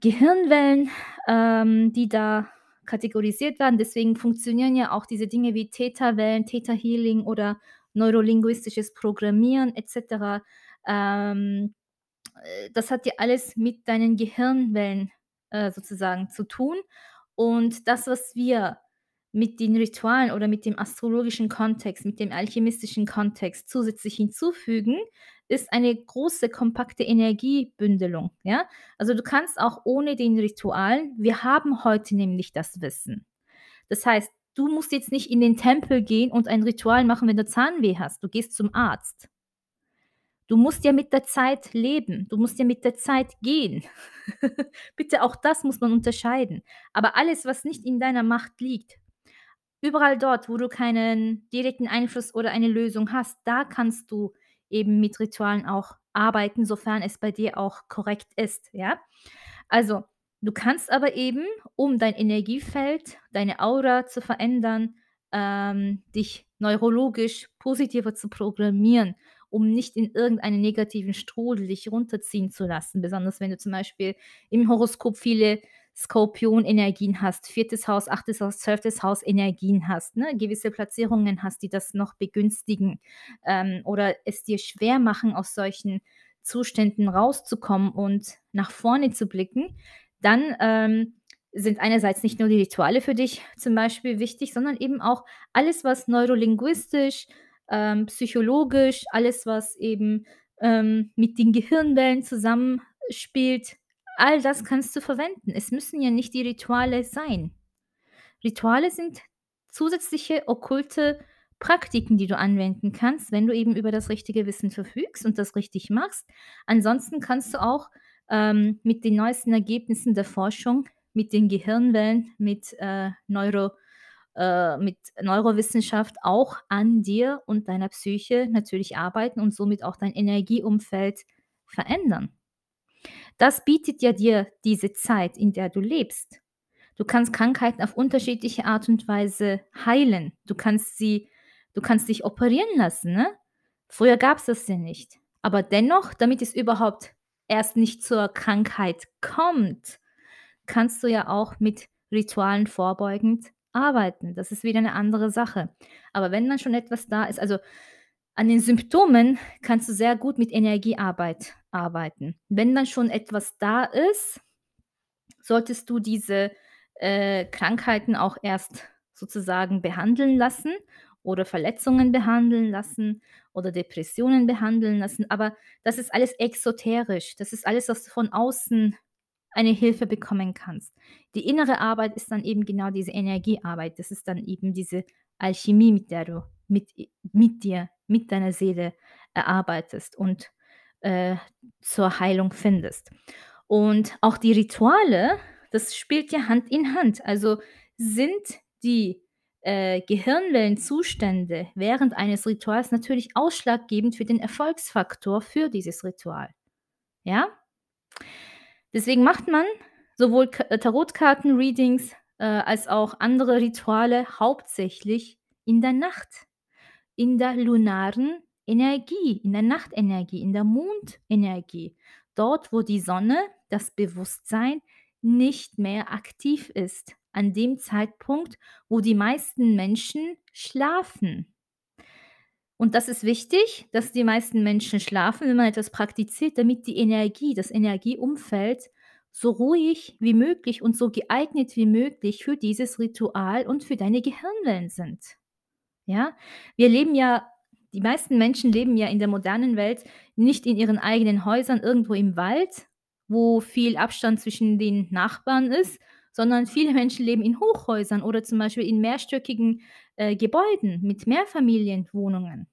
Gehirnwellen, ähm, die da kategorisiert werden. Deswegen funktionieren ja auch diese Dinge wie Theta-Wellen, Theta-Healing oder neurolinguistisches Programmieren et cetera. Ähm, äh, das hat ja alles mit deinen Gehirnwellen, äh, sozusagen zu tun. Und das, was wir mit den Ritualen oder mit dem astrologischen Kontext, mit dem alchemistischen Kontext zusätzlich hinzufügen, ist eine große kompakte Energiebündelung, ja? Also, du kannst auch ohne den Ritualen wir haben heute nämlich das Wissen. Das heißt, du musst jetzt nicht in den Tempel gehen und ein Ritual machen, wenn du Zahnweh hast. Du gehst zum Arzt. Du musst ja mit der Zeit leben. Du musst ja mit der Zeit gehen. Bitte, auch das muss man unterscheiden. Aber alles, was nicht in deiner Macht liegt überall dort, wo du keinen direkten Einfluss oder eine Lösung hast, da kannst du eben mit Ritualen auch arbeiten, sofern es bei dir auch korrekt ist, ja? Also, du kannst aber eben, um dein Energiefeld, deine Aura zu verändern, ähm, dich neurologisch positiver zu programmieren, um nicht in irgendeinen negativen Strudel dich runterziehen zu lassen. Besonders wenn du zum Beispiel im Horoskop viele Skorpion-Energien hast, 4. Haus, 8. Haus, 12. Haus Energien hast, ne? Gewisse Platzierungen hast, die das noch begünstigen, ähm, oder es dir schwer machen, aus solchen Zuständen rauszukommen und nach vorne zu blicken, dann, ähm, sind einerseits nicht nur die Rituale für dich zum Beispiel wichtig, sondern eben auch alles, was neurolinguistisch, ähm, psychologisch, alles, was eben, ähm, mit den Gehirnwellen zusammenspielt, all das kannst du verwenden. Es müssen ja nicht die Rituale sein. Rituale sind zusätzliche okkulte Praktiken, die du anwenden kannst, wenn du eben über das richtige Wissen verfügst und das richtig machst. Ansonsten kannst du auch, ähm, mit den neuesten Ergebnissen der Forschung, mit den Gehirnwellen, mit, äh, Neuro äh, mit Neurowissenschaft auch an dir und deiner Psyche natürlich arbeiten und somit auch dein Energieumfeld verändern. Das bietet ja dir diese Zeit, in der du lebst. Du kannst Krankheiten auf unterschiedliche Art und Weise heilen. Du kannst sie du kannst dich operieren lassen, ne? Früher gab's das ja nicht. Aber dennoch, damit es überhaupt erst nicht zur Krankheit kommt, kannst du ja auch mit Ritualen vorbeugend arbeiten. Das ist wieder 'ne andere Sache. Aber wenn dann schon etwas da ist also, an den Symptomen kannst du sehr gut mit Energiearbeit arbeiten. Wenn dann schon etwas da ist, solltest du diese, äh, Krankheiten auch erst sozusagen behandeln lassen oder Verletzungen behandeln lassen oder Depressionen behandeln lassen, aber das ist alles exoterisch. Das ist alles, was von außen eine Hilfe bekommen kannst. Die innere Arbeit ist dann eben genau diese Energiearbeit. Das ist dann eben diese Alchemie, mit der du mit mit dir, mit deiner Seele erarbeitest und, äh, zur Heilung findest. Und auch die Rituale, das spielt ja Hand in Hand. Also, sind die, äh, Gehirnwellenzustände während eines Rituals natürlich ausschlaggebend für den Erfolgsfaktor für dieses Ritual, ja? Deswegen macht man sowohl äh, Tarotkarten-Readings, äh, als auch andere Rituale hauptsächlich in der Nacht, in der lunaren Energie, in der Nachtenergie, in der Mondenergie. Dort, wo die Sonne, das Bewusstsein nicht mehr aktiv ist, an dem Zeitpunkt, wo die meisten Menschen schlafen. Und das ist wichtig, dass die meisten Menschen schlafen, wenn man etwas praktiziert, damit die Energie, das Energieumfeld so ruhig wie möglich und so geeignet wie möglich für dieses Ritual und für deine Gehirnwellen sind. Ja? Wir leben ja die meisten Menschen leben ja in der modernen Welt nicht in ihren eigenen Häusern irgendwo im Wald, wo viel Abstand zwischen den Nachbarn ist, sondern viele Menschen leben in Hochhäusern oder zum Beispiel in mehrstöckigen, äh, Gebäuden mit Mehrfamilienwohnungen.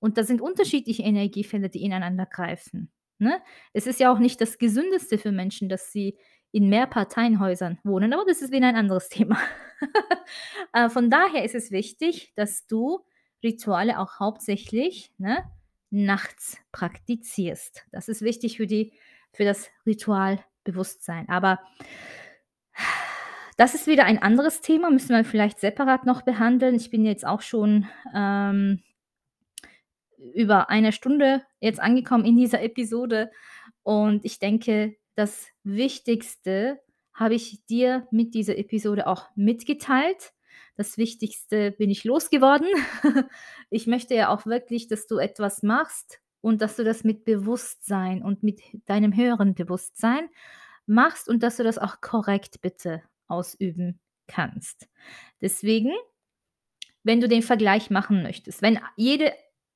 Und da sind unterschiedliche Energiefelder, die ineinander greifen, ne? Es ist ja auch nicht das Gesündeste für Menschen, dass sie in Mehrparteienhäusern wohnen, aber das ist wieder ein anderes Thema. Äh, von daher ist es wichtig, dass du Rituale auch hauptsächlich, ne, nachts praktizierst. Das ist wichtig für die für das Ritualbewusstsein. Aber das ist wieder ein anderes Thema, müssen wir vielleicht separat noch behandeln. Ich bin jetzt auch schon, ähm über eine Stunde jetzt angekommen in dieser Episode und ich denke, das Wichtigste habe ich dir mit dieser Episode auch mitgeteilt. Das Wichtigste bin ich losgeworden. Ich möchte ja auch wirklich, dass du etwas machst und dass du das mit Bewusstsein und mit deinem höheren Bewusstsein machst und dass du das auch korrekt bitte ausüben kannst. Deswegen, wenn du den Vergleich machen möchtest, wenn jede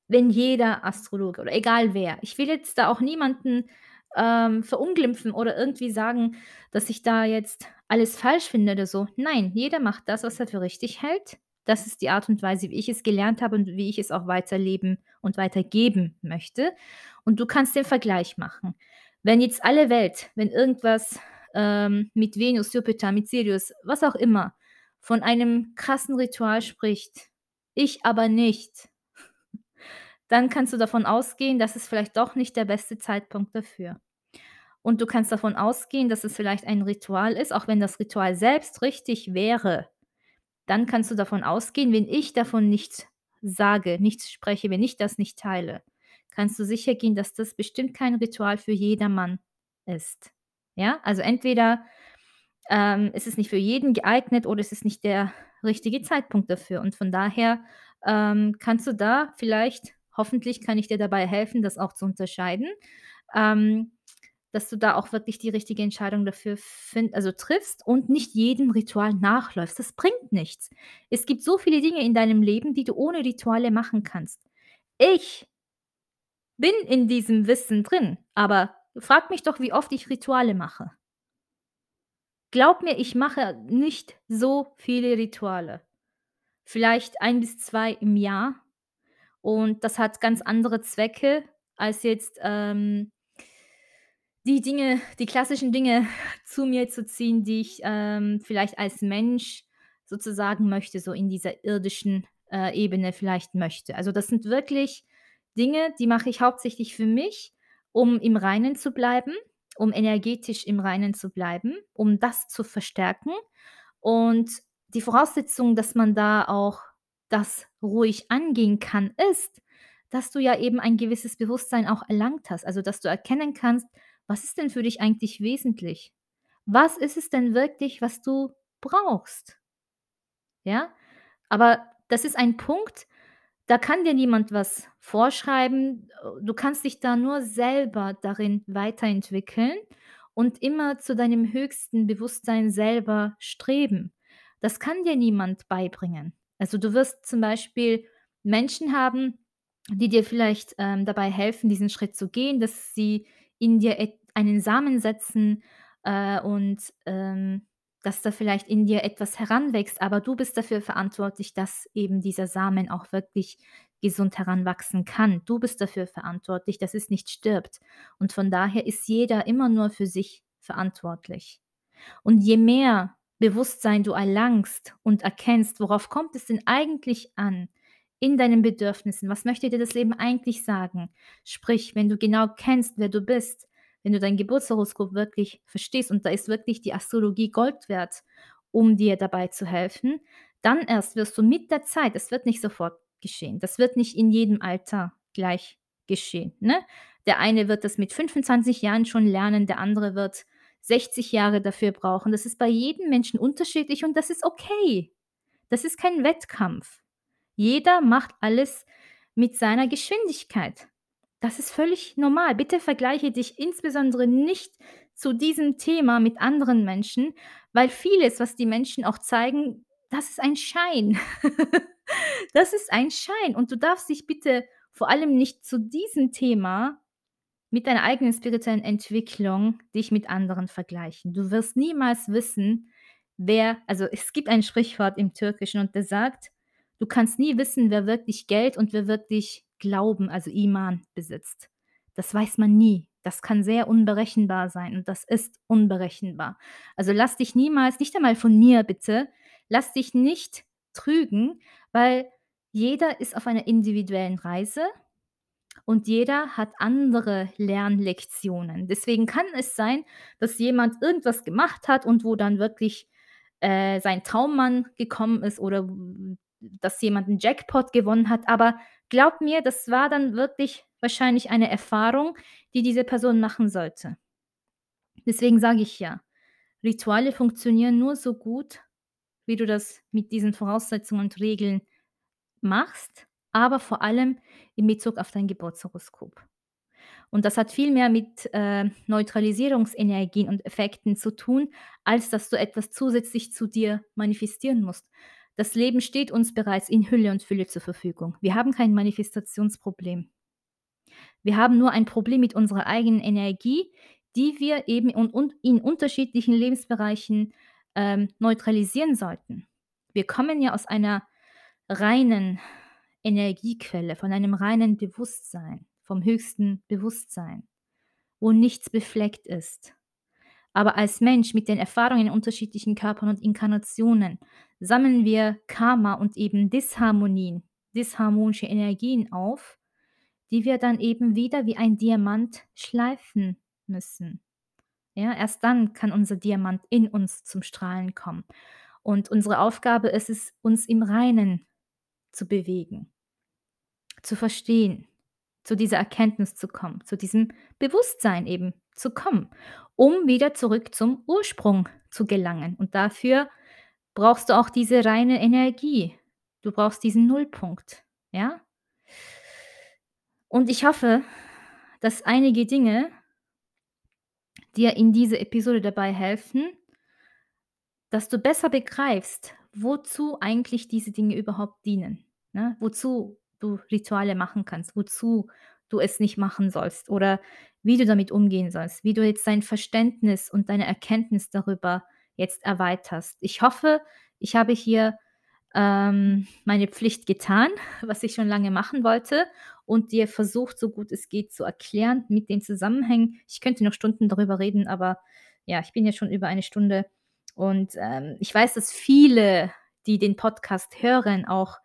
wenn jeder Astrologe oder egal wer ich will jetzt da auch niemanden, ähm, verunglimpfen oder irgendwie sagen, dass ich da jetzt alles falsch finde oder so. Nein, jeder macht das, was er für richtig hält. Das ist die Art und Weise, wie ich es gelernt habe und wie ich es auch weiterleben und weitergeben möchte. Und du kannst den Vergleich machen. Wenn jetzt alle Welt wenn irgendwas, ähm, mit Venus, Jupiter, mit Sirius, was auch immer, von einem krassen Ritual spricht, ich aber nicht dann kannst du davon ausgehen, dass es vielleicht doch nicht der beste Zeitpunkt dafür. Und du kannst davon ausgehen, dass es vielleicht ein Ritual ist, auch wenn das Ritual selbst richtig wäre. Dann kannst du davon ausgehen, wenn ich davon nichts sage, nichts spreche, wenn ich das nicht teile, kannst du sicher gehen, dass das bestimmt kein Ritual für jedermann ist. Ja, also entweder, ähm, ist es nicht für jeden geeignet oder es ist nicht der richtige Zeitpunkt dafür. Und von daher, ähm, kannst du da vielleicht hoffentlich kann ich dir dabei helfen, das auch zu unterscheiden, ähm, dass du da auch wirklich die richtige Entscheidung dafür fin also triffst und nicht jedem Ritual nachläufst. Das bringt nichts. Es gibt so viele Dinge in deinem Leben, die du ohne Rituale machen kannst. Ich bin in diesem Wissen drin, aber frag mich doch, wie oft ich Rituale mache. Glaub mir, ich mache nicht so viele Rituale. Vielleicht 1 bis 2 im Jahr und das hat ganz andere Zwecke als jetzt, ähm die Dinge die klassischen Dinge zu mir zu ziehen, die ich, ähm, vielleicht als Mensch sozusagen möchte, so in dieser irdischen, äh, Ebene vielleicht möchte. Also, das sind wirklich Dinge, die mache ich hauptsächlich für mich, um im Reinen zu bleiben, um energetisch im Reinen zu bleiben, um das zu verstärken. Und die Voraussetzung, dass man da auch das ruhig angehen kann, ist, dass du ja eben ein gewisses Bewusstsein auch erlangt hast. Also, dass du erkennen kannst: „Was ist denn für dich eigentlich wesentlich? Was ist es denn wirklich, was du brauchst?“ Ja? Aber das ist ein Punkt, da kann dir niemand was vorschreiben. Du kannst dich da nur selber darin weiterentwickeln und immer zu deinem höchsten Bewusstsein selber streben. Das kann dir niemand beibringen. Also, du wirst zum Beispiel Menschen haben, die dir vielleicht, ähm, dabei helfen, diesen Schritt zu gehen, dass sie in dir einen Samen setzen, äh, und, ähm, dass da vielleicht in dir etwas heranwächst, aber du bist dafür verantwortlich, dass eben dieser Samen auch wirklich gesund heranwachsen kann. Du bist dafür verantwortlich, dass es nicht stirbt. Und von daher ist jeder immer nur für sich verantwortlich. Und je mehr Bewusstsein du erlangst und erkennst, worauf kommt es denn eigentlich an in deinen Bedürfnissen? Was möchte dir das Leben eigentlich sagen? Sprich, wenn du genau kennst, wer du bist, wenn du dein Geburtshoroskop wirklich verstehst und da ist wirklich die Astrologie Gold wert, um dir dabei zu helfen, dann erst wirst du mit der Zeit es wird nicht sofort geschehen. Das wird nicht in jedem Alter gleich geschehen, ne? Der eine wird das mit 25 Jahren schon lernen, der andere wird 60 Jahre dafür brauchen. Das ist bei jedem Menschen unterschiedlich und das ist okay. Das ist kein Wettkampf. Jeder macht alles mit seiner Geschwindigkeit. Das ist völlig normal. Bitte vergleiche dich insbesondere nicht zu diesem Thema mit anderen Menschen, weil vieles, was die Menschen auch zeigen, das ist ein Schein. Das ist ein Schein und du darfst dich bitte vor allem nicht zu diesem Thema mit deiner eigenen spirituellen Entwicklung dich mit anderen vergleichen. Du wirst niemals wissen, wer also, es gibt ein Sprichwort im Türkischen und der sagt: „Du kannst nie wissen, wer wirklich Geld und wer wirklich Glauben, also Iman, besitzt.“ Das weiß man nie. Das kann sehr unberechenbar sein und das ist unberechenbar. Also, lass dich niemals nicht einmal von mir bitte, lass dich nicht trügen, weil jeder ist auf einer individuellen Reise und jeder hat andere Lernlektionen. Deswegen kann es sein, dass jemand irgendwas gemacht hat und wo dann wirklich, äh, sein Traummann gekommen ist oder dass jemand 'n Jackpot gewonnen hat. Aber glaub mir, das war dann wirklich wahrscheinlich eine Erfahrung, die diese Person machen sollte. Deswegen sage ich ja, Rituale funktionieren nur so gut, wie du das mit diesen Voraussetzungen und Regeln machst, aber vor allem in Bezug auf dein Geburtshoroskop. Und das hat viel mehr mit, äh, Neutralisierungsenergien und Effekten zu tun, als dass du etwas zusätzlich zu dir manifestieren musst. Das Leben steht uns bereits in Hülle und Fülle zur Verfügung. Wir haben kein Manifestationsproblem. Wir haben nur ein Problem mit unserer eigenen Energie, die wir eben in unterschiedlichen Lebensbereichen, ähm, neutralisieren sollten. Wir kommen ja aus einer reinen Energiequelle, von einem reinen Bewusstsein, vom höchsten Bewusstsein, wo nichts befleckt ist. Aber als Mensch mit den Erfahrungen in unterschiedlichen Körpern und Inkarnationen sammeln wir Karma und eben Disharmonien, disharmonische Energien auf, die wir dann eben wieder wie ein Diamant schleifen müssen. Ja, erst dann kann unser Diamant in uns zum Strahlen kommen. Und unsere Aufgabe ist es, uns im Reinen zu bewegen, zu verstehen, zu dieser Erkenntnis zu kommen, zu diesem Bewusstsein eben zu kommen, um wieder zurück zum Ursprung zu gelangen. Und dafür brauchst du auch diese reine Energie. Du brauchst diesen Nullpunkt, ja? Und ich hoffe, dass einige Dinge dir in dieser Episode dabei helfen, dass du besser begreifst, wozu eigentlich diese Dinge überhaupt dienen, ne? Wozu du Rituale machen kannst, wozu du es nicht machen sollst oder wie du damit umgehen sollst, wie du jetzt dein Verständnis und deine Erkenntnis darüber jetzt erweiterst. Ich hoffe, ich habe hier, ähm, meine Pflicht getan, was ich schon lange machen wollte und dir versucht, so gut es geht, zu erklären mit den Zusammenhängen. Ich könnte noch Stunden darüber reden, aber ja, ich bin ja schon über eine Stunde und, ähm, ich weiß, dass viele die den Podcast hören, auch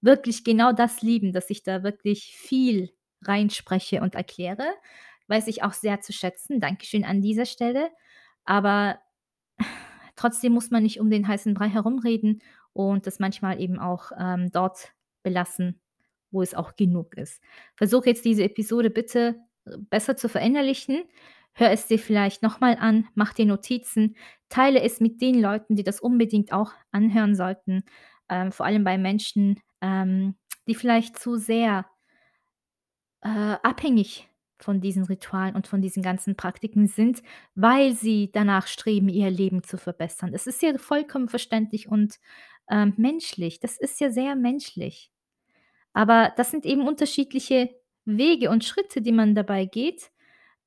wirklich genau das lieben, dass ich da wirklich viel reinspreche und erkläre, weiß ich auch sehr zu schätzen. Dankeschön an dieser Stelle. Aber trotzdem muss man nicht um den heißen Brei herumreden und das manchmal eben auch, ähm, dort belassen, wo es auch genug ist. Versuche jetzt diese Episode bitte, äh, besser zu verinnerlichen. Hör es dir vielleicht noch mal an, mach dir Notizen, teile es mit den Leuten, die das unbedingt auch anhören sollten, ähm, vor allem bei Menschen, ähm, die vielleicht zu sehr äh, abhängig von diesen Ritualen und von diesen ganzen Praktiken sind, weil sie danach streben, ihr Leben zu verbessern. Es ist ja vollkommen verständlich und, ähm, menschlich. Das ist ja sehr menschlich. Aber das sind eben unterschiedliche Wege und Schritte, die man dabei geht,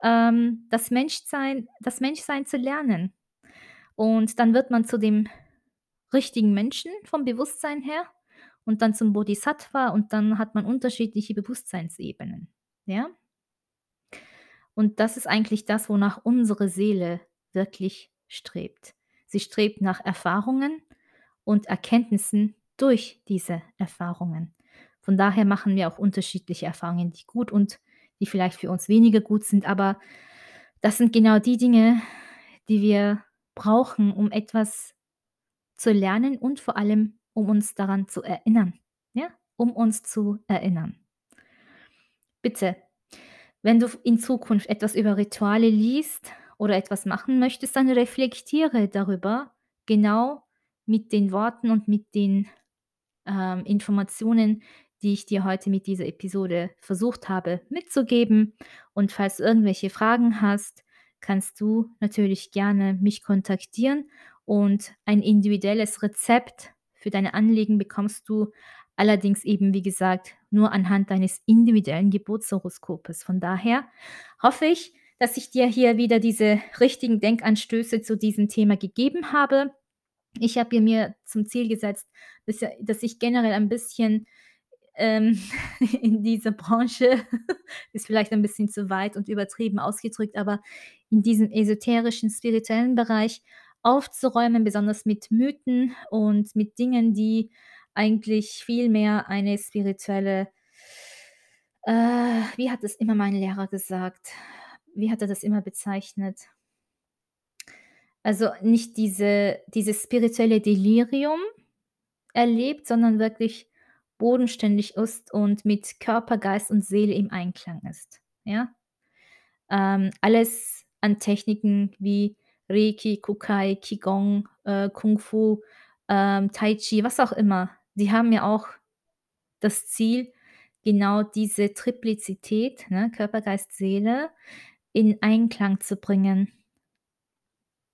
ähm, das Menschsein das Menschsein zu lernen. Und dann wird man zu dem richtigen Menschen vom Bewusstsein her und dann zum Bodhisattva und dann hat man unterschiedliche Bewusstseinsebenen, ja? Und das ist eigentlich das, wonach unsere Seele wirklich strebt. Sie strebt nach Erfahrungen und Erkenntnissen durch diese Erfahrungen. Von daher machen wir auch unterschiedliche Erfahrungen, die gut und die vielleicht für uns weniger gut sind, aber das sind genau die Dinge, die wir brauchen, um etwas zu lernen und vor allem, um uns daran zu erinnern, ja? Um uns zu erinnern. Bitte, wenn du in Zukunft etwas über Rituale liest oder etwas machen möchtest, dann reflektiere darüber genau mit den Worten und mit den, ähm, Informationen, die ich dir heute mit dieser Episode versucht habe mitzugeben. Und falls du irgendwelche Fragen hast, kannst du natürlich gerne mich kontaktieren und ein individuelles Rezept für deine Anliegen bekommst du allerdings eben, wie gesagt, nur anhand deines individuellen Geburtshoroskopes. Von daher hoffe ich, dass ich dir hier wieder diese richtigen Denkanstöße zu diesem Thema gegeben habe. Ich habe mir zum Ziel gesetzt, dass dass ich generell ein bisschen, ähm, in dieser Branche ist vielleicht ein bisschen zu weit und übertrieben ausgedrückt, aber in diesem esoterischen, spirituellen Bereich aufzuräumen, besonders mit Mythen und mit Dingen, die eigentlich viel mehr eine spirituelle äh, wie hat es immer mein Lehrer gesagt? Wie hat er das immer bezeichnet? Also, nicht diese dieses spirituelle Delirium erlebt, sondern wirklich bodenständig ist und mit Körper, Geist und Seele im Einklang ist, ja? Ähm, alles an Techniken wie Reiki, Kukai, Qigong, äh, Kung Fu, ähm, Tai Chi, was auch immer. Die haben ja auch das Ziel, genau diese Triplizität, ne, Körper, Geist, Seele, in Einklang zu bringen.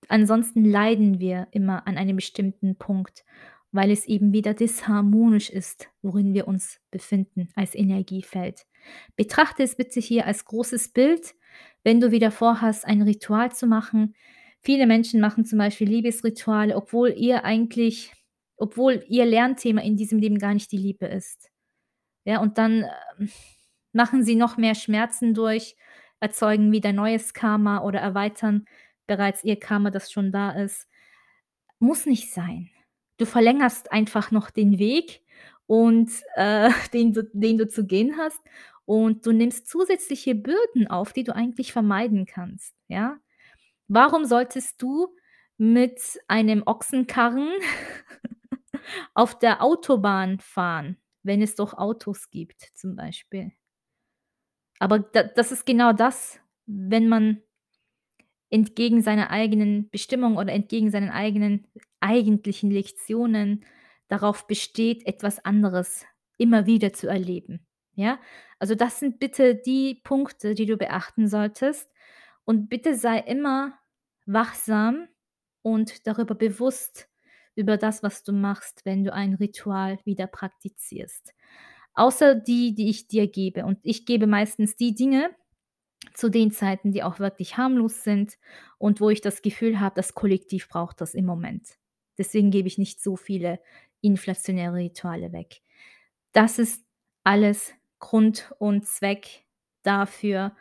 Ansonsten leiden wir immer an einem bestimmten Punkt, weil es eben wieder disharmonisch ist, worin wir uns befinden als Energiefeld. Betrachte es bitte hier als großes Bild, wenn du wieder vorhast, ein Ritual zu machen. Viele Menschen machen zum Beispiel Liebesrituale, obwohl ihr eigentlich obwohl ihr Lernthema in diesem Leben gar nicht die Liebe ist. Ja, und dann, ähm, machen sie noch mehr Schmerzen durch, erzeugen wieder neues Karma oder erweitern bereits ihr Karma, das schon da ist. Muss nicht sein. Du verlängerst einfach noch den Weg und, äh, den du den du zu gehen hast und du nimmst zusätzliche Bürden auf, die du eigentlich vermeiden kannst, ja? Warum solltest du mit einem Ochsenkarren auf der Autobahn fahren, wenn es doch Autos gibt zum Beispiel? Aber da das ist genau das, wenn man entgegen seiner eigenen Bestimmung oder entgegen seinen eigenen eigentlichen Lektionen darauf besteht, etwas anderes immer wieder zu erleben, ja? Also, das sind bitte die Punkte, die du beachten solltest und bitte sei immer wachsam und darüber bewusst über das, was du machst, wenn du ein Ritual wieder praktizierst. Außer die, die ich dir gebe. Und ich gebe meistens die Dinge zu den Zeiten, die auch wirklich harmlos sind und wo ich das Gefühl habe, das Kollektiv braucht das im Moment. Deswegen gebe ich nicht so viele inflationäre Rituale weg. Das ist alles Grund und Zweck dafür,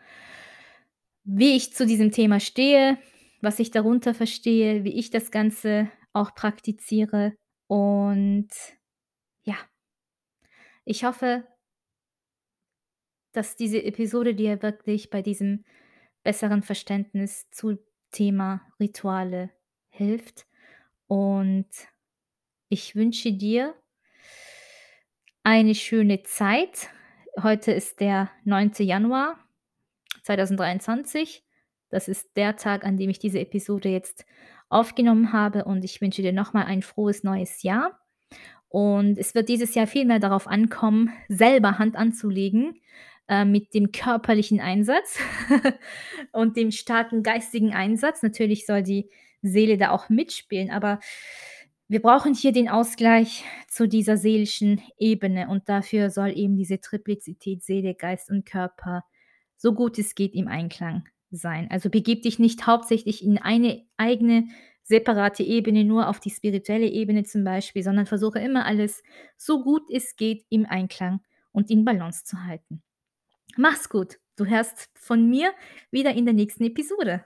wie ich zu diesem Thema stehe, was ich darunter verstehe, wie ich das Ganze auch praktiziere. Und ja. Ich hoffe dass diese Episode dir wirklich bei diesem besseren Verständnis zu Thema Rituale hilft. Und ich wünsche dir eine schöne Zeit. Heute ist der 9. Januar 2023. Das ist der Tag, an dem ich diese Episode jetzt aufgenommen habe und ich wünsche dir noch mal ein frohes neues Jahr. Und es wird dieses Jahr viel mehr darauf ankommen, selber Hand anzulegen, äh, mit dem körperlichen Einsatz und dem starken geistigen Einsatz. Natürlich soll die Seele da auch mitspielen, aber wir brauchen hier den Ausgleich zu dieser seelischen Ebene und dafür soll eben diese Triplizität Seele, Geist und Körper so gut es geht im Einklang sein. Also begib dich nicht hauptsächlich in eine eigene separate Ebene, nur auf die spirituelle Ebene zum Beispiel, sondern versuche immer alles so gut es geht im Einklang und in Balance zu halten. Mach's gut. Du hörst von mir wieder in der nächsten Episode.